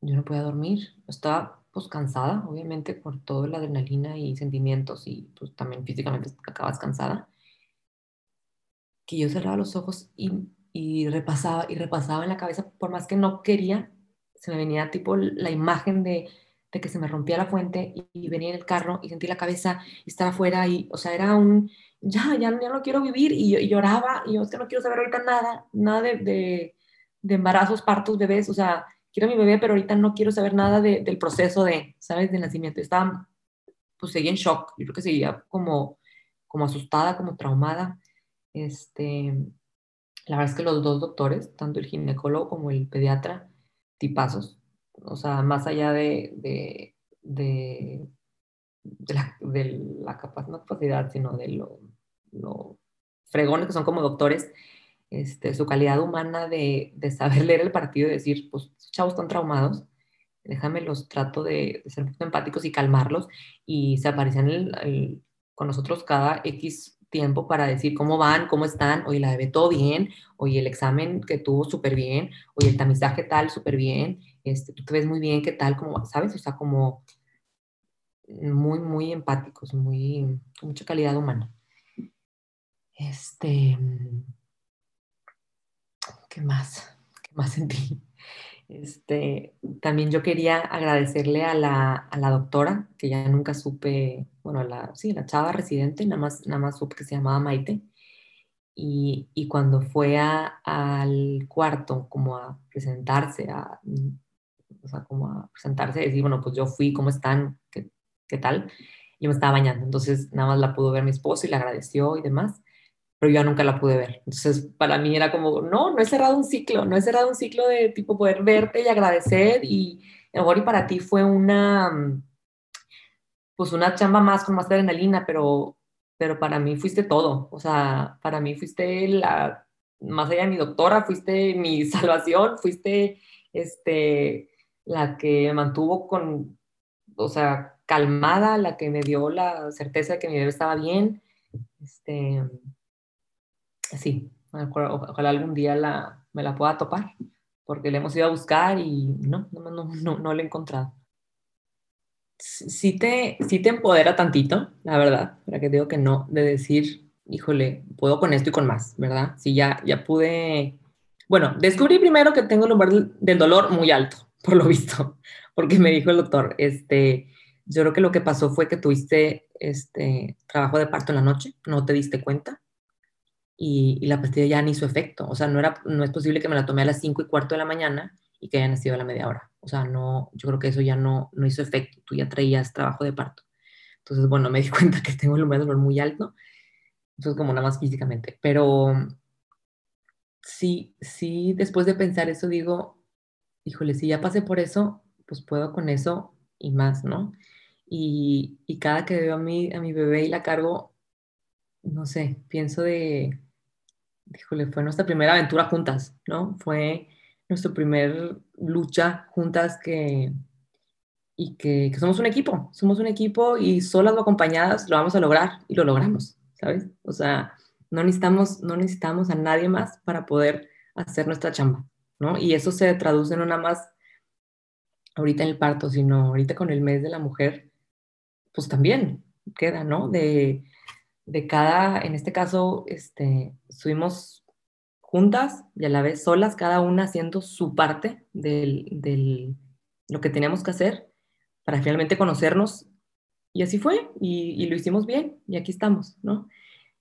yo no podía dormir. Estaba pues cansada, obviamente, por toda la adrenalina y sentimientos y pues también físicamente acabas cansada. Que yo cerraba los ojos y y repasaba y repasaba en la cabeza, por más que no quería, se me venía tipo la imagen de, de que se me rompía la fuente y, venía en el carro y sentí la cabeza y estaba afuera y, o sea, era un, ya, ya, ya no quiero vivir y, y, lloraba y yo es que no quiero saber ahorita nada, nada de, de, de, embarazos, partos, bebés, o sea, quiero a mi bebé, pero ahorita no quiero saber nada de, del proceso de, ¿sabes?, del nacimiento. Estaba, pues seguía en shock, yo creo que seguía como, como asustada, como traumada, este, la verdad es que los dos doctores, tanto el ginecólogo como el pediatra, tipazos. O sea, más allá de, de, de, la, de la capacidad, sino de lo, lo, fregones que son como doctores, este, su calidad humana de, de, saber leer el partido y decir, pues, chavos están traumados, déjame los trato de, de ser empáticos y calmarlos. Y se aparecían con nosotros cada X tiempo para decir cómo van, cómo están, oye, la bebé todo bien, oye, el examen que tuvo súper bien, oye, el tamizaje tal, súper bien, este, tú te ves muy bien, qué tal, como, ¿sabes? O sea, como muy, muy empáticos, muy, con mucha calidad humana. Este, ¿qué más? ¿Qué más sentí? Este, también yo quería agradecerle a la, a la doctora, que ya nunca supe, bueno, la, sí, la chava residente, nada más, nada más supe que se llamaba Maite. Y, y cuando fue a, al cuarto como a presentarse, a, o sea, como a presentarse, decir, bueno, pues yo fui, ¿cómo están? ¿Qué, qué tal? Yo me estaba bañando, entonces nada más la pudo ver mi esposo y le agradeció y demás pero yo nunca la pude ver. Entonces, para mí era como, no, no he cerrado un ciclo, no he cerrado un ciclo de tipo poder verte y agradecer y mejor y para ti fue una, pues una chamba más con más adrenalina, pero, pero para mí fuiste todo, o sea, para mí fuiste la, más allá de mi doctora, fuiste mi salvación, fuiste, este, la que me mantuvo con, o sea, calmada, la que me dio la certeza de que mi bebé estaba bien, este, sí, ojalá algún día la, me la pueda topar, porque le hemos ido a buscar y no, no, no, no, no la he encontrado. Sí te, sí te empodera tantito, la verdad, para que digo que no, de decir, híjole, puedo con esto y con más, ¿verdad? Sí, ya, ya pude, bueno, descubrí primero que tengo el umbral del dolor muy alto, por lo visto, porque me dijo el doctor, este, yo creo que lo que pasó fue que tuviste este trabajo de parto en la noche, no te diste cuenta, y, la pastilla ya ni hizo efecto. O sea, no, era, no es posible que me la tomé a las 5 y cuarto de la mañana y que haya nacido a la media hora. O sea, no, yo creo que eso ya no, no hizo efecto. Tú ya traías trabajo de parto. Entonces, bueno, me di cuenta que tengo el umbral dolor muy alto. Entonces, como nada más físicamente. Pero sí, sí, después de pensar eso, digo, híjole, si ya pasé por eso, pues puedo con eso y más, ¿no? Y, cada que veo a mi, a mi bebé y la cargo, no sé, pienso de, híjole, fue nuestra primera aventura juntas, ¿no? Fue nuestra primera lucha juntas que, y que, somos un equipo, somos un equipo y solas o acompañadas lo vamos a lograr y lo logramos, ¿sabes? O sea, no necesitamos, no necesitamos a nadie más para poder hacer nuestra chamba, ¿no? Y eso se traduce no nada más ahorita en el parto, sino ahorita con el mes de la mujer, pues también queda, ¿no? De, de cada, en este caso, este, estuvimos juntas y a la vez solas, cada una haciendo su parte de lo que teníamos que hacer para finalmente conocernos. Y así fue, y, lo hicimos bien, y aquí estamos, ¿no?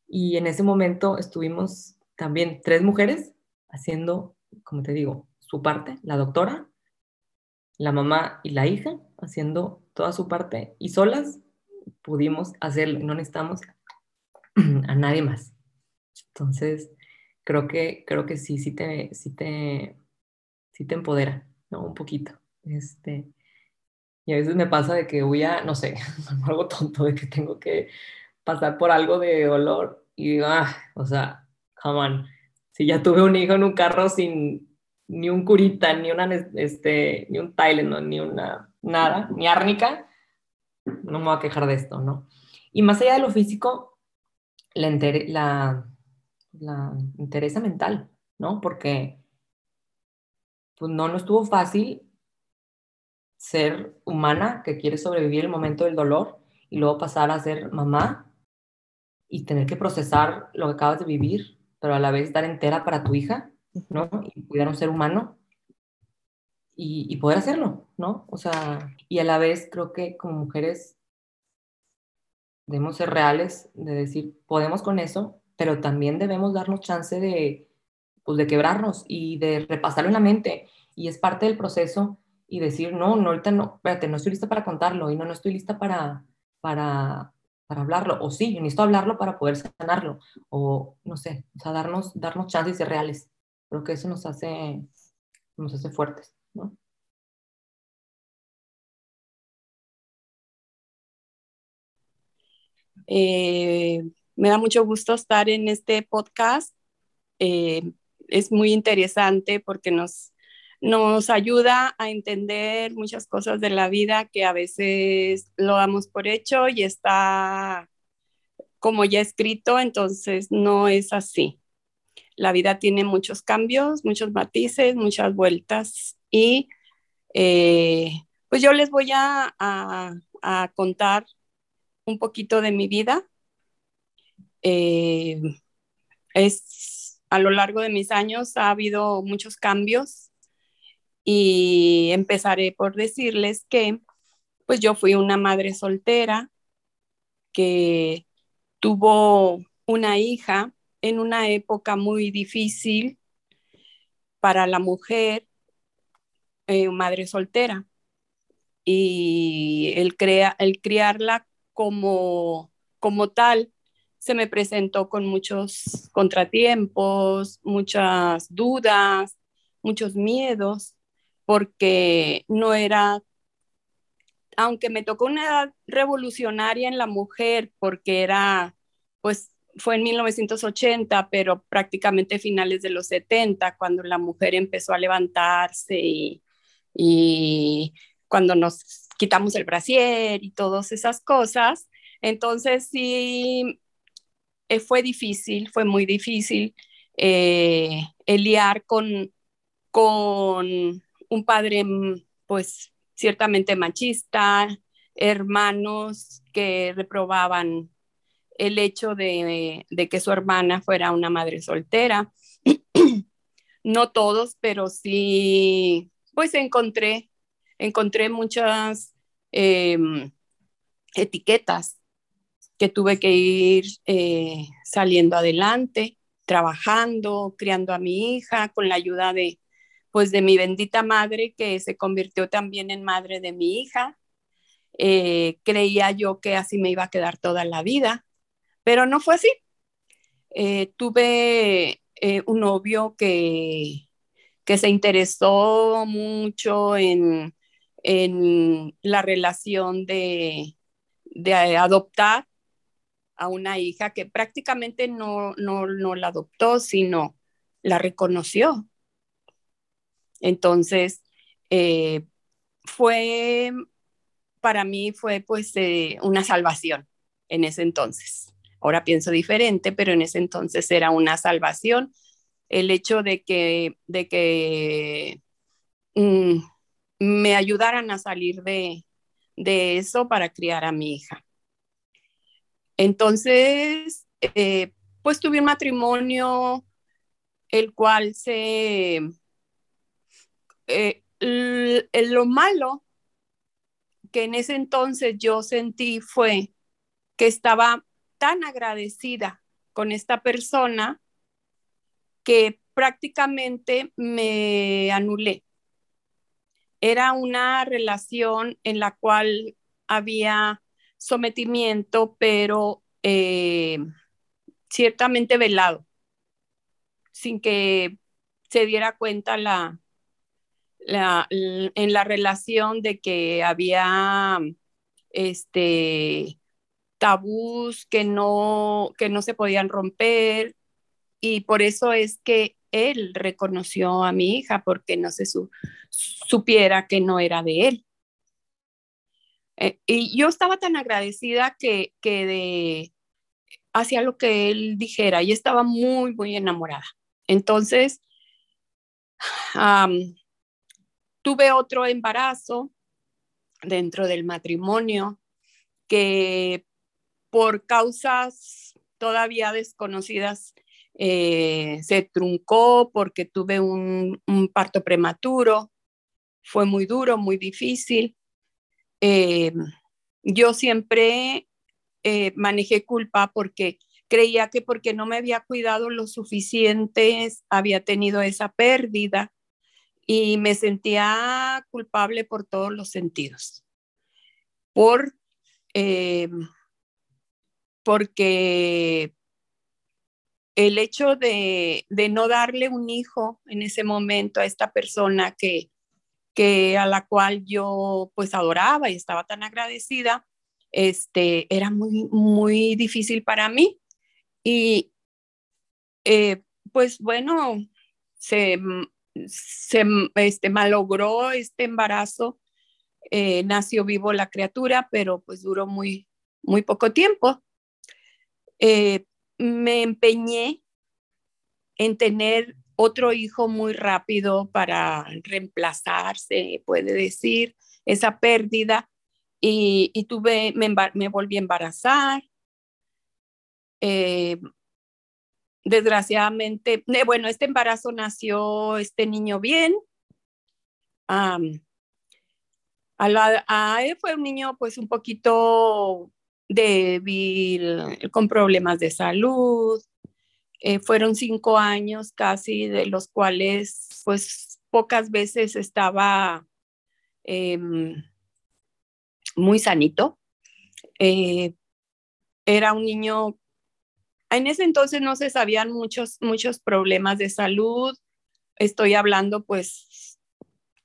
Y en ese momento estuvimos también tres mujeres haciendo, como te digo, su parte, la doctora, la mamá y la hija haciendo toda su parte, y solas pudimos hacerlo, no necesitamos a nadie más. Entonces, creo que, creo que sí, sí te, sí te, sí te empodera, ¿no? Un poquito. Este, y a veces me pasa de que voy a, no sé, algo tonto, de que tengo que pasar por algo de dolor y digo, ah, o sea, come on, si ya tuve un hijo en un carro sin ni un curita, ni, una, este, ni un Tylenol, ni una, nada, ni árnica, no me voy a quejar de esto, ¿no? Y más allá de lo físico, la, la, interesa mental, ¿no? Porque pues no, no estuvo fácil ser humana que quiere sobrevivir el momento del dolor y luego pasar a ser mamá y tener que procesar lo que acabas de vivir, pero a la vez estar entera para tu hija, ¿no? Y cuidar a un ser humano y, y poder hacerlo, ¿no? O sea, y a la vez creo que como mujeres debemos ser reales, de decir, podemos con eso, pero también debemos darnos chance de, pues, de quebrarnos y de repasarlo en la mente. Y es parte del proceso y decir, no, no, ahorita no, espérate, no estoy lista para contarlo y no, no estoy lista para, para, para hablarlo. O sí, yo necesito hablarlo para poder sanarlo. O no sé, o sea, darnos, darnos chance y ser reales. Creo que eso nos hace, nos hace fuertes, ¿no? Eh, me da mucho gusto estar en este podcast. Eh, es muy interesante porque nos, nos ayuda a entender muchas cosas de la vida que a veces lo damos por hecho y está como ya escrito, entonces no es así. La vida tiene muchos cambios, muchos matices, muchas vueltas y eh, pues yo les voy a, contar un poquito de mi vida. Eh, es a lo largo de mis años ha habido muchos cambios y empezaré por decirles que pues yo fui una madre soltera que tuvo una hija en una época muy difícil para la mujer, eh, madre soltera. Y el, crea, el criarla como, como tal se me presentó con muchos contratiempos, muchas dudas, muchos miedos, porque no era, aunque me tocó una edad revolucionaria en la mujer, porque era, pues fue en 1980, pero prácticamente finales de los 70, cuando la mujer empezó a levantarse y, y cuando nos quitamos el brasier y todas esas cosas. Entonces sí, eh, fue difícil, fue muy difícil eh, liar con, con un padre, mm, pues ciertamente machista, hermanos que reprobaban el hecho de, que su hermana fuera una madre soltera. no todos, pero sí, pues encontré, encontré muchas em, etiquetas que tuve que ir eh, saliendo adelante, trabajando, criando a mi hija con la ayuda de, pues, de mi bendita madre que se convirtió también en madre de mi hija. Eh, creía yo que así me iba a quedar toda la vida, pero no fue así. Eh, tuve un novio que, que se interesó mucho en, en la relación de, de adoptar a una hija que prácticamente no, no, no la adoptó, sino la reconoció. Entonces, eh, fue, para mí fue pues eh, una salvación en ese entonces. Ahora pienso diferente, pero en ese entonces era una salvación el hecho de que, de que mm, me ayudaran a salir de, de eso para criar a mi hija. Entonces, eh, pues tuve un matrimonio el cual se... Eh, lo malo que en ese entonces yo sentí fue que estaba tan agradecida con esta persona que prácticamente me anulé. Era una relación en la cual había sometimiento, pero eh, ciertamente velado, sin que se diera cuenta la, la, en la relación de que había este, tabús que no, que no se podían romper y por eso es que él reconoció a mi hija porque no se supiera que no era de él. Eh, y yo estaba tan agradecida que, que de, hacía lo que él dijera y estaba muy, muy enamorada. Entonces, tuve otro embarazo dentro del matrimonio que por causas todavía desconocidas eh, se truncó porque tuve un, parto prematuro. Fue muy duro, muy difícil eh, yo siempre eh, manejé culpa porque creía que porque no me había cuidado lo suficiente había tenido esa pérdida y me sentía culpable por todos los sentidos. Por, eh, porque el hecho de, de, no darle un hijo en ese momento a esta persona que, que a la cual yo pues adoraba y estaba tan agradecida, este, era muy, muy difícil para mí. Y eh, pues bueno, se, se este, malogró este embarazo, eh, nació vivo la criatura, pero pues duró muy, muy poco tiempo. Eh, me empeñé en tener otro hijo muy rápido para reemplazarse, puede decir, esa pérdida. Y, tuve, me, volví a embarazar. Eh, desgraciadamente, eh, bueno, este embarazo nació este niño bien. fue un niño pues un poquito débil, con problemas de salud. Eh, fueron cinco años casi, de los cuales pues pocas veces estaba em, muy sanito. Eh, era un niño en ese entonces no se sabían muchos, muchos problemas de salud. Estoy hablando pues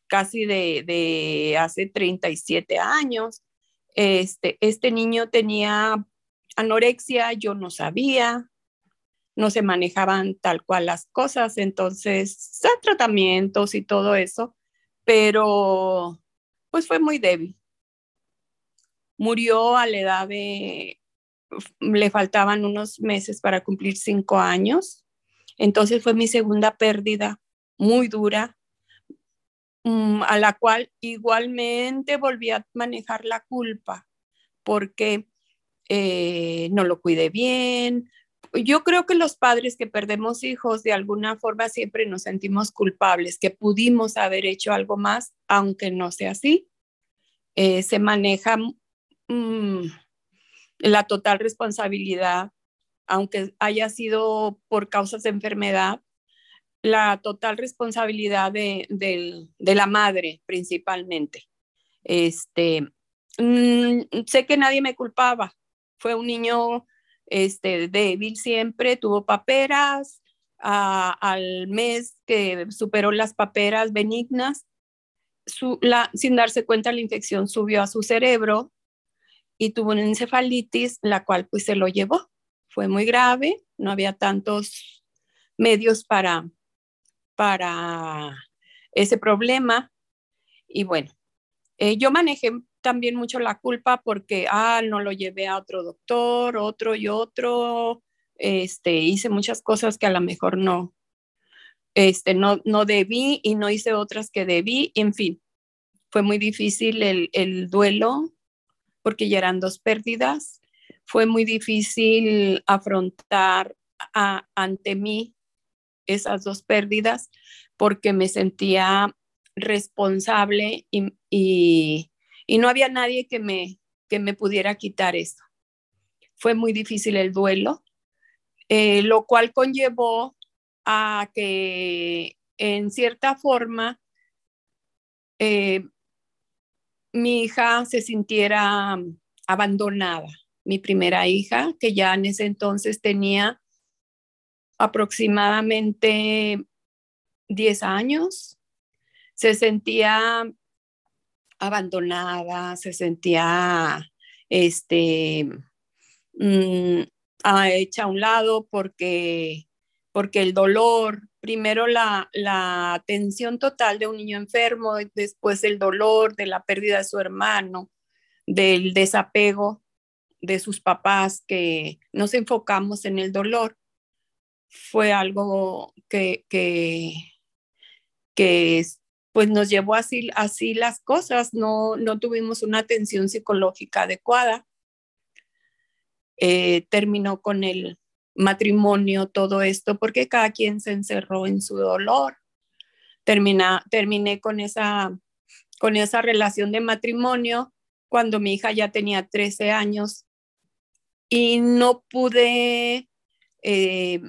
casi de, de hace 37 años. Este, este niño tenía anorexia, yo no sabía, no se manejaban tal cual las cosas, entonces, tratamientos y todo eso, pero pues fue muy débil. Murió a la edad de le faltaban unos meses para cumplir cinco años. Entonces fue mi segunda pérdida muy dura, mm, a la cual igualmente volví a manejar la culpa porque eh, no lo cuidé bien. Yo creo que los padres que perdemos hijos de alguna forma siempre nos sentimos culpables, que pudimos haber hecho algo más, aunque no sea así. Eh, se maneja mm, la total responsabilidad, aunque haya sido por causas de enfermedad, la total responsabilidad de, la madre principalmente. Este, mm, sé que nadie me culpaba, fue un niño este, débil siempre, tuvo paperas, al mes que superó las paperas benignas, sin darse cuenta la infección subió a su cerebro y tuvo una encefalitis, la cual pues se lo llevó. Fue muy grave, no había tantos medios para, para ese problema. Y bueno, eh, yo manejé también mucho la culpa porque, ah, no lo llevé a otro doctor, otro y otro, este, hice muchas cosas que a lo mejor no, este, no, no debí y no hice otras que debí, en fin, fue muy difícil el, el duelo porque ya eran dos pérdidas. Fue muy difícil afrontar ante mí esas dos pérdidas porque me sentía responsable y, no había nadie que me, que me pudiera quitar eso. Fue muy difícil el duelo, eh, lo cual conllevó a que en cierta forma eh, mi hija se sintiera abandonada. Mi primera hija, que ya en ese entonces tenía aproximadamente 10 años, se sentía abandonada, se sentía este, mm, hecha a un lado porque, porque el dolor, primero la, la atención total de un niño enfermo, después el dolor de la pérdida de su hermano, del desapego de sus papás, que nos enfocamos en el dolor, fue algo que, que, pues nos llevó así, así las cosas, no, no tuvimos una atención psicológica adecuada. Eh, terminó con el matrimonio, todo esto, porque cada quien se encerró en su dolor. Termina, terminé con esa, con esa relación de matrimonio cuando mi hija ya tenía 13 años y no pude eh,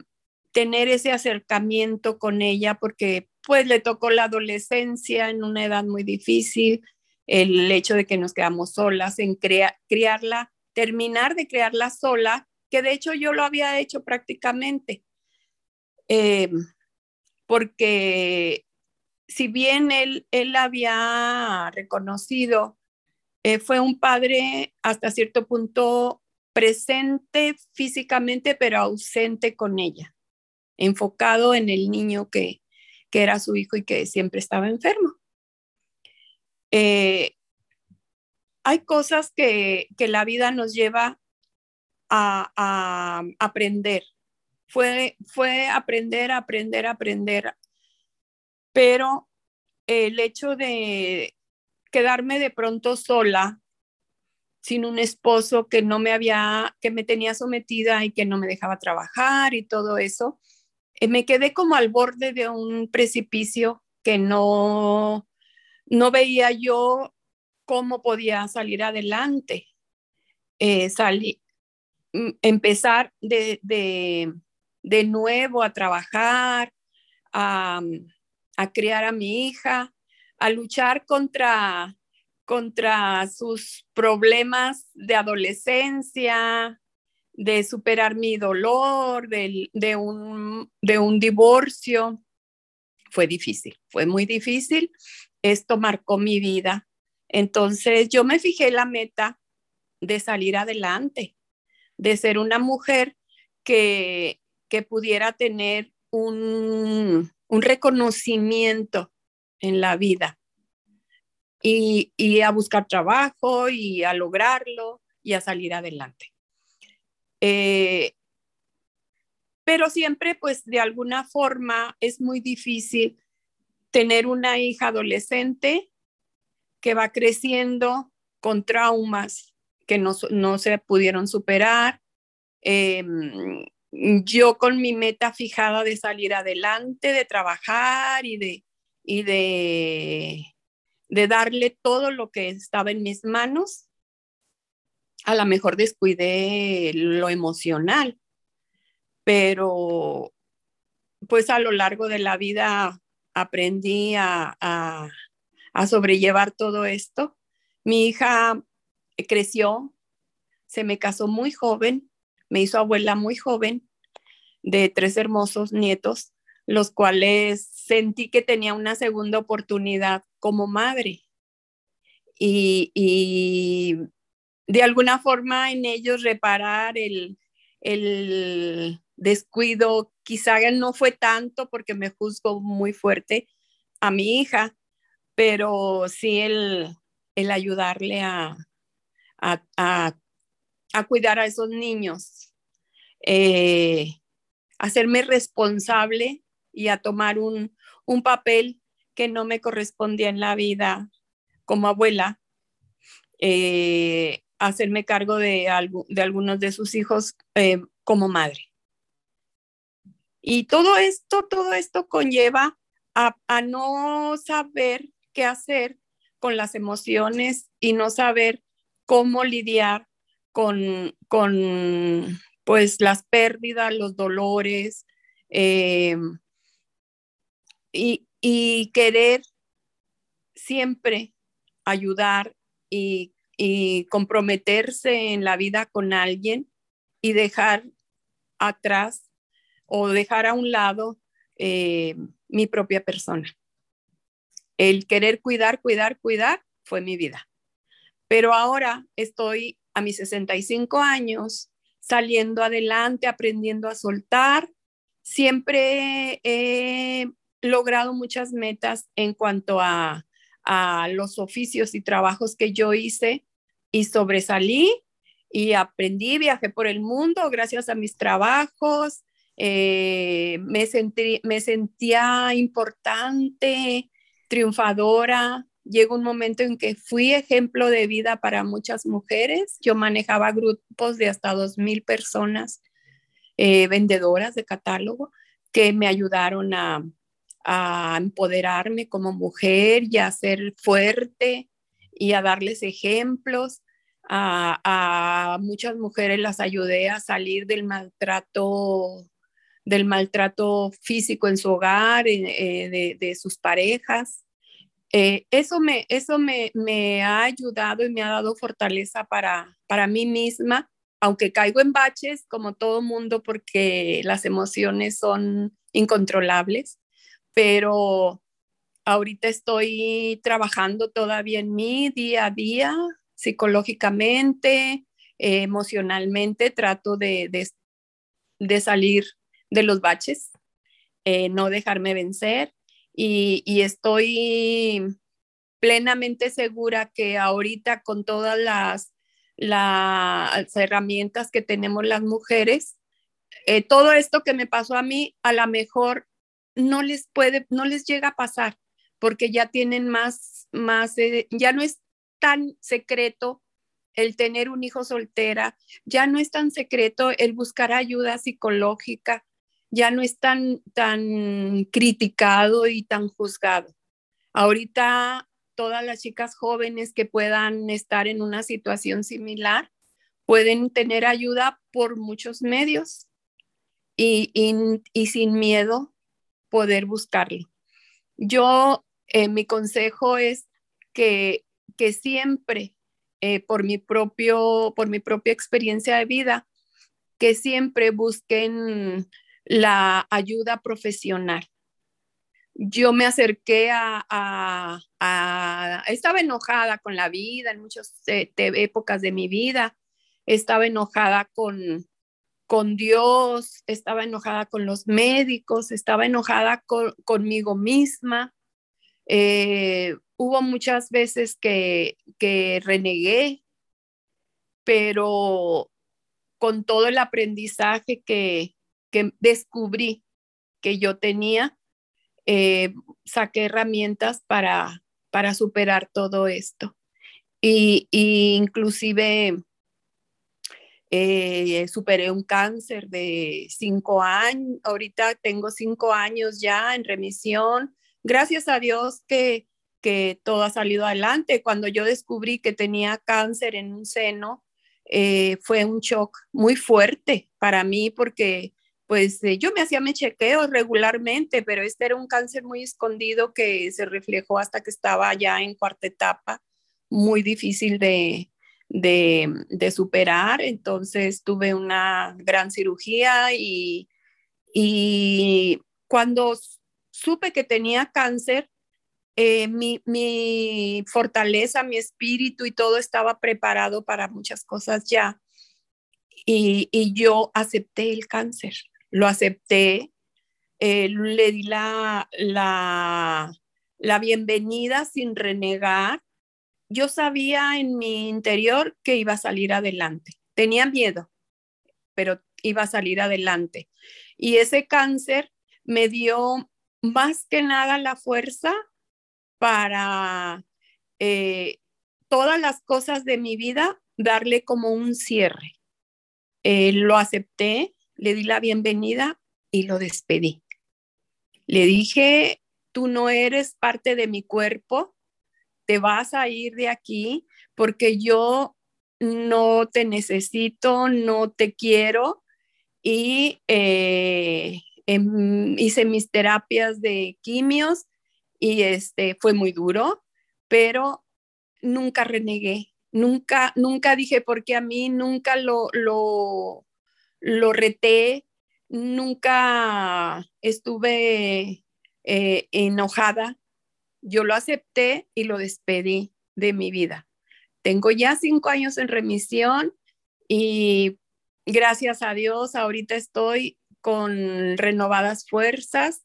tener ese acercamiento con ella porque pues le tocó la adolescencia en una edad muy difícil, el hecho de que nos quedamos solas en criarla, terminar de criarla sola que de hecho yo lo había hecho prácticamente, eh, porque si bien él, él había reconocido, eh, fue un padre hasta cierto punto presente físicamente, pero ausente con ella, enfocado en el niño que, que era su hijo y que siempre estaba enfermo. Eh, hay cosas que, que, la vida nos lleva a, aprender. Fue, fue aprender, aprender, aprender. Pero el hecho de quedarme de pronto sola sin un esposo que no me había, que me tenía sometida y que no me dejaba trabajar y todo eso, eh, me quedé como al borde de un precipicio que no, no veía yo cómo podía salir adelante. Eh, salí, empezar de, de, nuevo a trabajar, a, a criar a mi hija, a luchar contra contra sus problemas de adolescencia, de superar mi dolor, de, un, de un divorcio. Fue difícil, fue muy difícil. Esto marcó mi vida. Entonces yo me fijé la meta de salir adelante, de ser una mujer que, que pudiera tener un, un reconocimiento en la vida y, a buscar trabajo y a lograrlo y a salir adelante. Eh, pero siempre, pues de alguna forma es muy difícil tener una hija adolescente que va creciendo con traumas que no, se pudieron superar. Em, yo con mi meta fijada de salir adelante, de trabajar y de, y de de darle todo lo que estaba en mis manos, a lo mejor descuidé lo emocional, pero pues a lo largo de la vida aprendí a, a, sobrellevar todo esto. Mi hija creció, se me casó muy joven, me hizo abuela muy joven de tres hermosos nietos, los cuales sentí que tenía una segunda oportunidad como madre. Y, de alguna forma en ellos reparar el, descuido, quizá no fue tanto porque me juzgo muy fuerte a mi hija, pero sí el, ayudarle a, a, cuidar a esos niños, eh, hacerme responsable y a tomar un, un papel que no me correspondía en la vida como abuela, eh, hacerme cargo de, de algunos de sus hijos eh, como madre. Y todo esto, todo esto conlleva a, no saber qué hacer con las emociones y no saber cómo lidiar con, con pues las pérdidas, los dolores, eh, y, y querer siempre ayudar y, comprometerse en la vida con alguien y dejar atrás o dejar a un lado eh, mi propia persona. El querer cuidar, cuidar, cuidar fue mi vida. Pero ahora estoy a mis 65 años saliendo adelante, aprendiendo a soltar. Siempre he logrado muchas metas en cuanto a, los oficios y trabajos que yo hice y sobresalí y aprendí, viajé por el mundo gracias a mis trabajos, eh, me, me sentía importante, triunfadora. Llegó un momento en que fui ejemplo de vida para muchas mujeres. Yo manejaba grupos de hasta 2.000 personas eh, vendedoras de catálogo que me ayudaron a, empoderarme como mujer y a ser fuerte y a darles ejemplos. A, muchas mujeres las ayudé a salir del maltrato del maltrato físico en su hogar, eh, de, sus parejas. Eh, eso me, eso me, me, ha ayudado y me ha dado fortaleza para, para mí misma, aunque caigo en baches como todo mundo porque las emociones son incontrolables pero ahorita estoy trabajando todavía en mí día a día, psicológicamente, emocionalmente, trato de, salir de los baches, eh, no dejarme vencer y, estoy plenamente segura que ahorita con todas las, herramientas que tenemos las mujeres, eh, todo esto que me pasó a mí, a lo mejor no les puede, no les llega a pasar porque ya tienen más, más, eh, ya no es tan secreto el tener un hijo soltera, ya no es tan secreto el buscar ayuda psicológica, ya no es tan, tan criticado y tan juzgado. Ahorita todas las chicas jóvenes que puedan estar en una situación similar pueden tener ayuda por muchos medios y, sin miedo poder buscarlo. Yo, eh, mi consejo es que, que siempre eh, por, mi propio, por mi propia experiencia de vida, que siempre busquen la ayuda profesional. Yo me acerqué a, estaba enojada con la vida en muchas eh, épocas de mi vida, estaba enojada con, con Dios, estaba enojada con los médicos, estaba enojada conmigo misma. Eh, hubo muchas veces que, que renegué, pero con todo el aprendizaje que, que descubrí que yo tenía, eh, saqué herramientas para, para superar todo esto. Y, inclusive eh, superé un cáncer de cinco años, ahorita tengo cinco años ya en remisión. Gracias a Dios que que todo ha salido adelante. Cuando yo descubrí que tenía cáncer en un seno, eh, fue un shock muy fuerte para mí porque pues eh, yo me hacía mi chequeo regularmente, pero este era un cáncer muy escondido que se reflejó hasta que estaba ya en cuarta etapa, muy difícil de, de, superar. Entonces tuve una gran cirugía y, y cuando supe que tenía cáncer, eh, mi, fortaleza, mi espíritu y todo estaba preparado para muchas cosas ya. Y, yo acepté el cáncer, lo acepté, eh, le di la, la, la bienvenida sin renegar. Yo sabía en mi interior que iba a salir adelante. Tenía miedo, pero iba a salir adelante. Y ese cáncer me dio más que nada la fuerza para eh, todas las cosas de mi vida darle como un cierre. Eh, lo acepté, le di la bienvenida y lo despedí. Le dije, tú no eres parte de mi cuerpo, te vas a ir de aquí porque yo no te necesito, no te quiero y eh, em, hice mis terapias de quimios y este fue muy duro, pero nunca renegué, nunca, nunca dije porque a mí, nunca lo, lo, lo reté, nunca estuve eh, enojada. Yo lo acepté y lo despedí de mi vida. Tengo ya cinco años en remisión y gracias a Dios ahorita estoy con renovadas fuerzas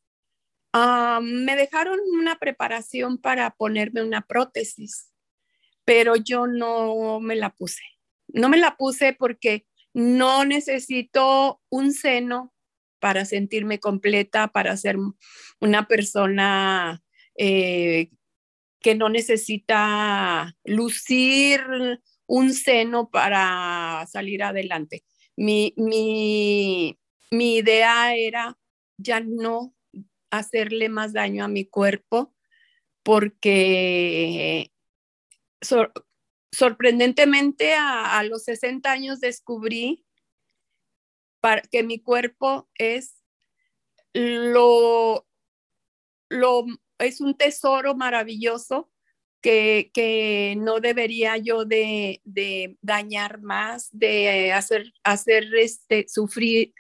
Ah, me dejaron una preparación para ponerme una prótesis, pero yo no me la puse. No me la puse porque no necesito un seno para sentirme completa, para ser una persona eh, que no necesita lucir un seno para salir adelante. Mi, mi, mi idea era ya no hacerle más daño a mi cuerpo porque sorprendentemente a, los 60 años descubrí que mi cuerpo es lo, lo es un tesoro maravilloso que, no debería yo de, dañar más, de hacer, hacer este, sufrir,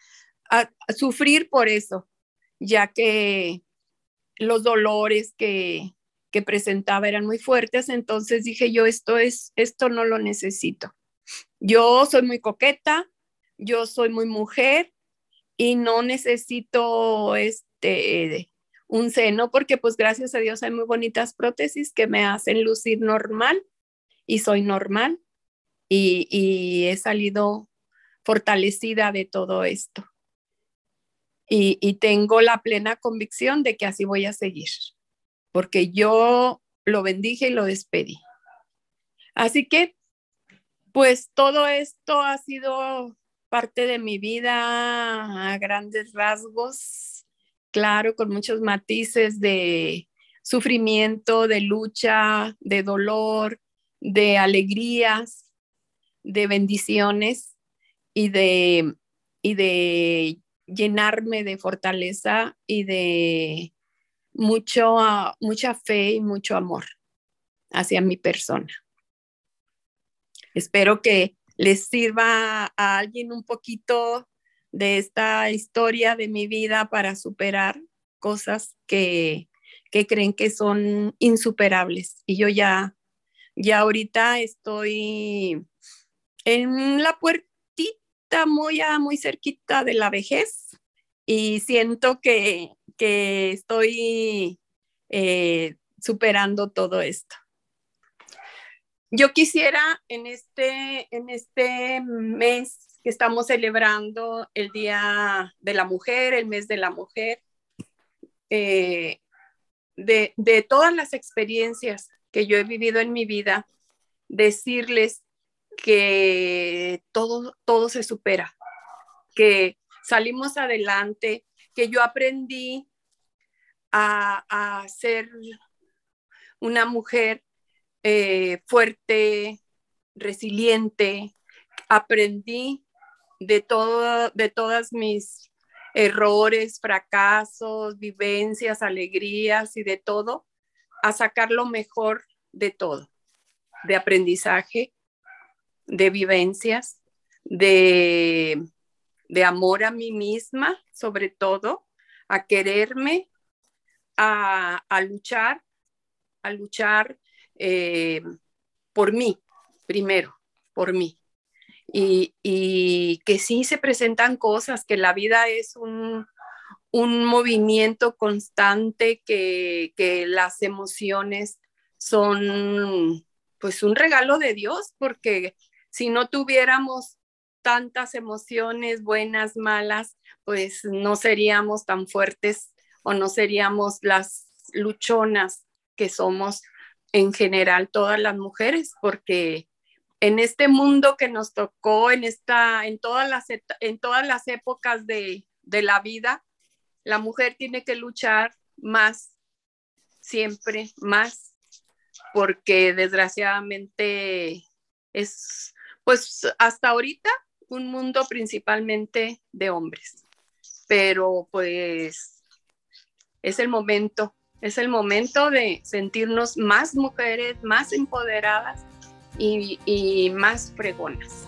sufrir por eso ya que los dolores que, presentaba eran muy fuertes, entonces dije yo, esto es, esto no lo necesito. Yo soy muy coqueta, yo soy muy mujer y no necesito este un seno porque pues gracias a Dios hay muy bonitas prótesis que me hacen lucir normal y soy normal y he salido fortalecida de todo esto y, tengo la plena convicción de que así voy a seguir, porque yo lo bendije y lo despedí. Así que, Pues todo esto ha sido parte de mi vida a grandes rasgos, claro, con muchos matices de sufrimiento, de lucha, de dolor, de alegrías, de bendiciones y de, y de llenarme de fortaleza y de mucho, mucha fe y mucho amor hacia mi persona. Espero que les sirva a alguien un poquito de esta historia de mi vida para superar cosas que, que creen que son insuperables. Y yo ya, ya ahorita estoy en la puertita muy, muy cerquita de la vejez y siento que, que estoy eh, superando todo esto. Yo quisiera en este, en este mes que estamos celebrando el Día de la Mujer, el mes de la mujer, eh, de, de todas las experiencias que yo he vivido en mi vida, decirles que todo, todo se supera, que salimos adelante, que yo aprendí a, a ser una mujer eh, fuerte, resiliente, aprendí de, todo, de todas mis errores, fracasos, vivencias, alegrías y de todo, a sacar lo mejor de todo, de aprendizaje, de vivencias, de, de amor a mí misma, sobre todo, a quererme, a, a luchar, a luchar eh, por mí, primero, por mí. Y, y, que sí se presentan cosas, que la vida es un, un movimiento constante, que, que, las emociones son pues un regalo de Dios, porque si no tuviéramos tantas emociones buenas, malas, pues no seríamos tan fuertes o no seríamos las luchonas que somos en general todas las mujeres, porque en este mundo que nos tocó, en, esta, en, todas, las, en todas las épocas de, de la vida, la mujer tiene que luchar más, siempre más, porque desgraciadamente es, pues hasta ahorita, un mundo principalmente de hombres. Pero pues es el momento es el momento de sentirnos más mujeres, más empoderadas y, más fregonas.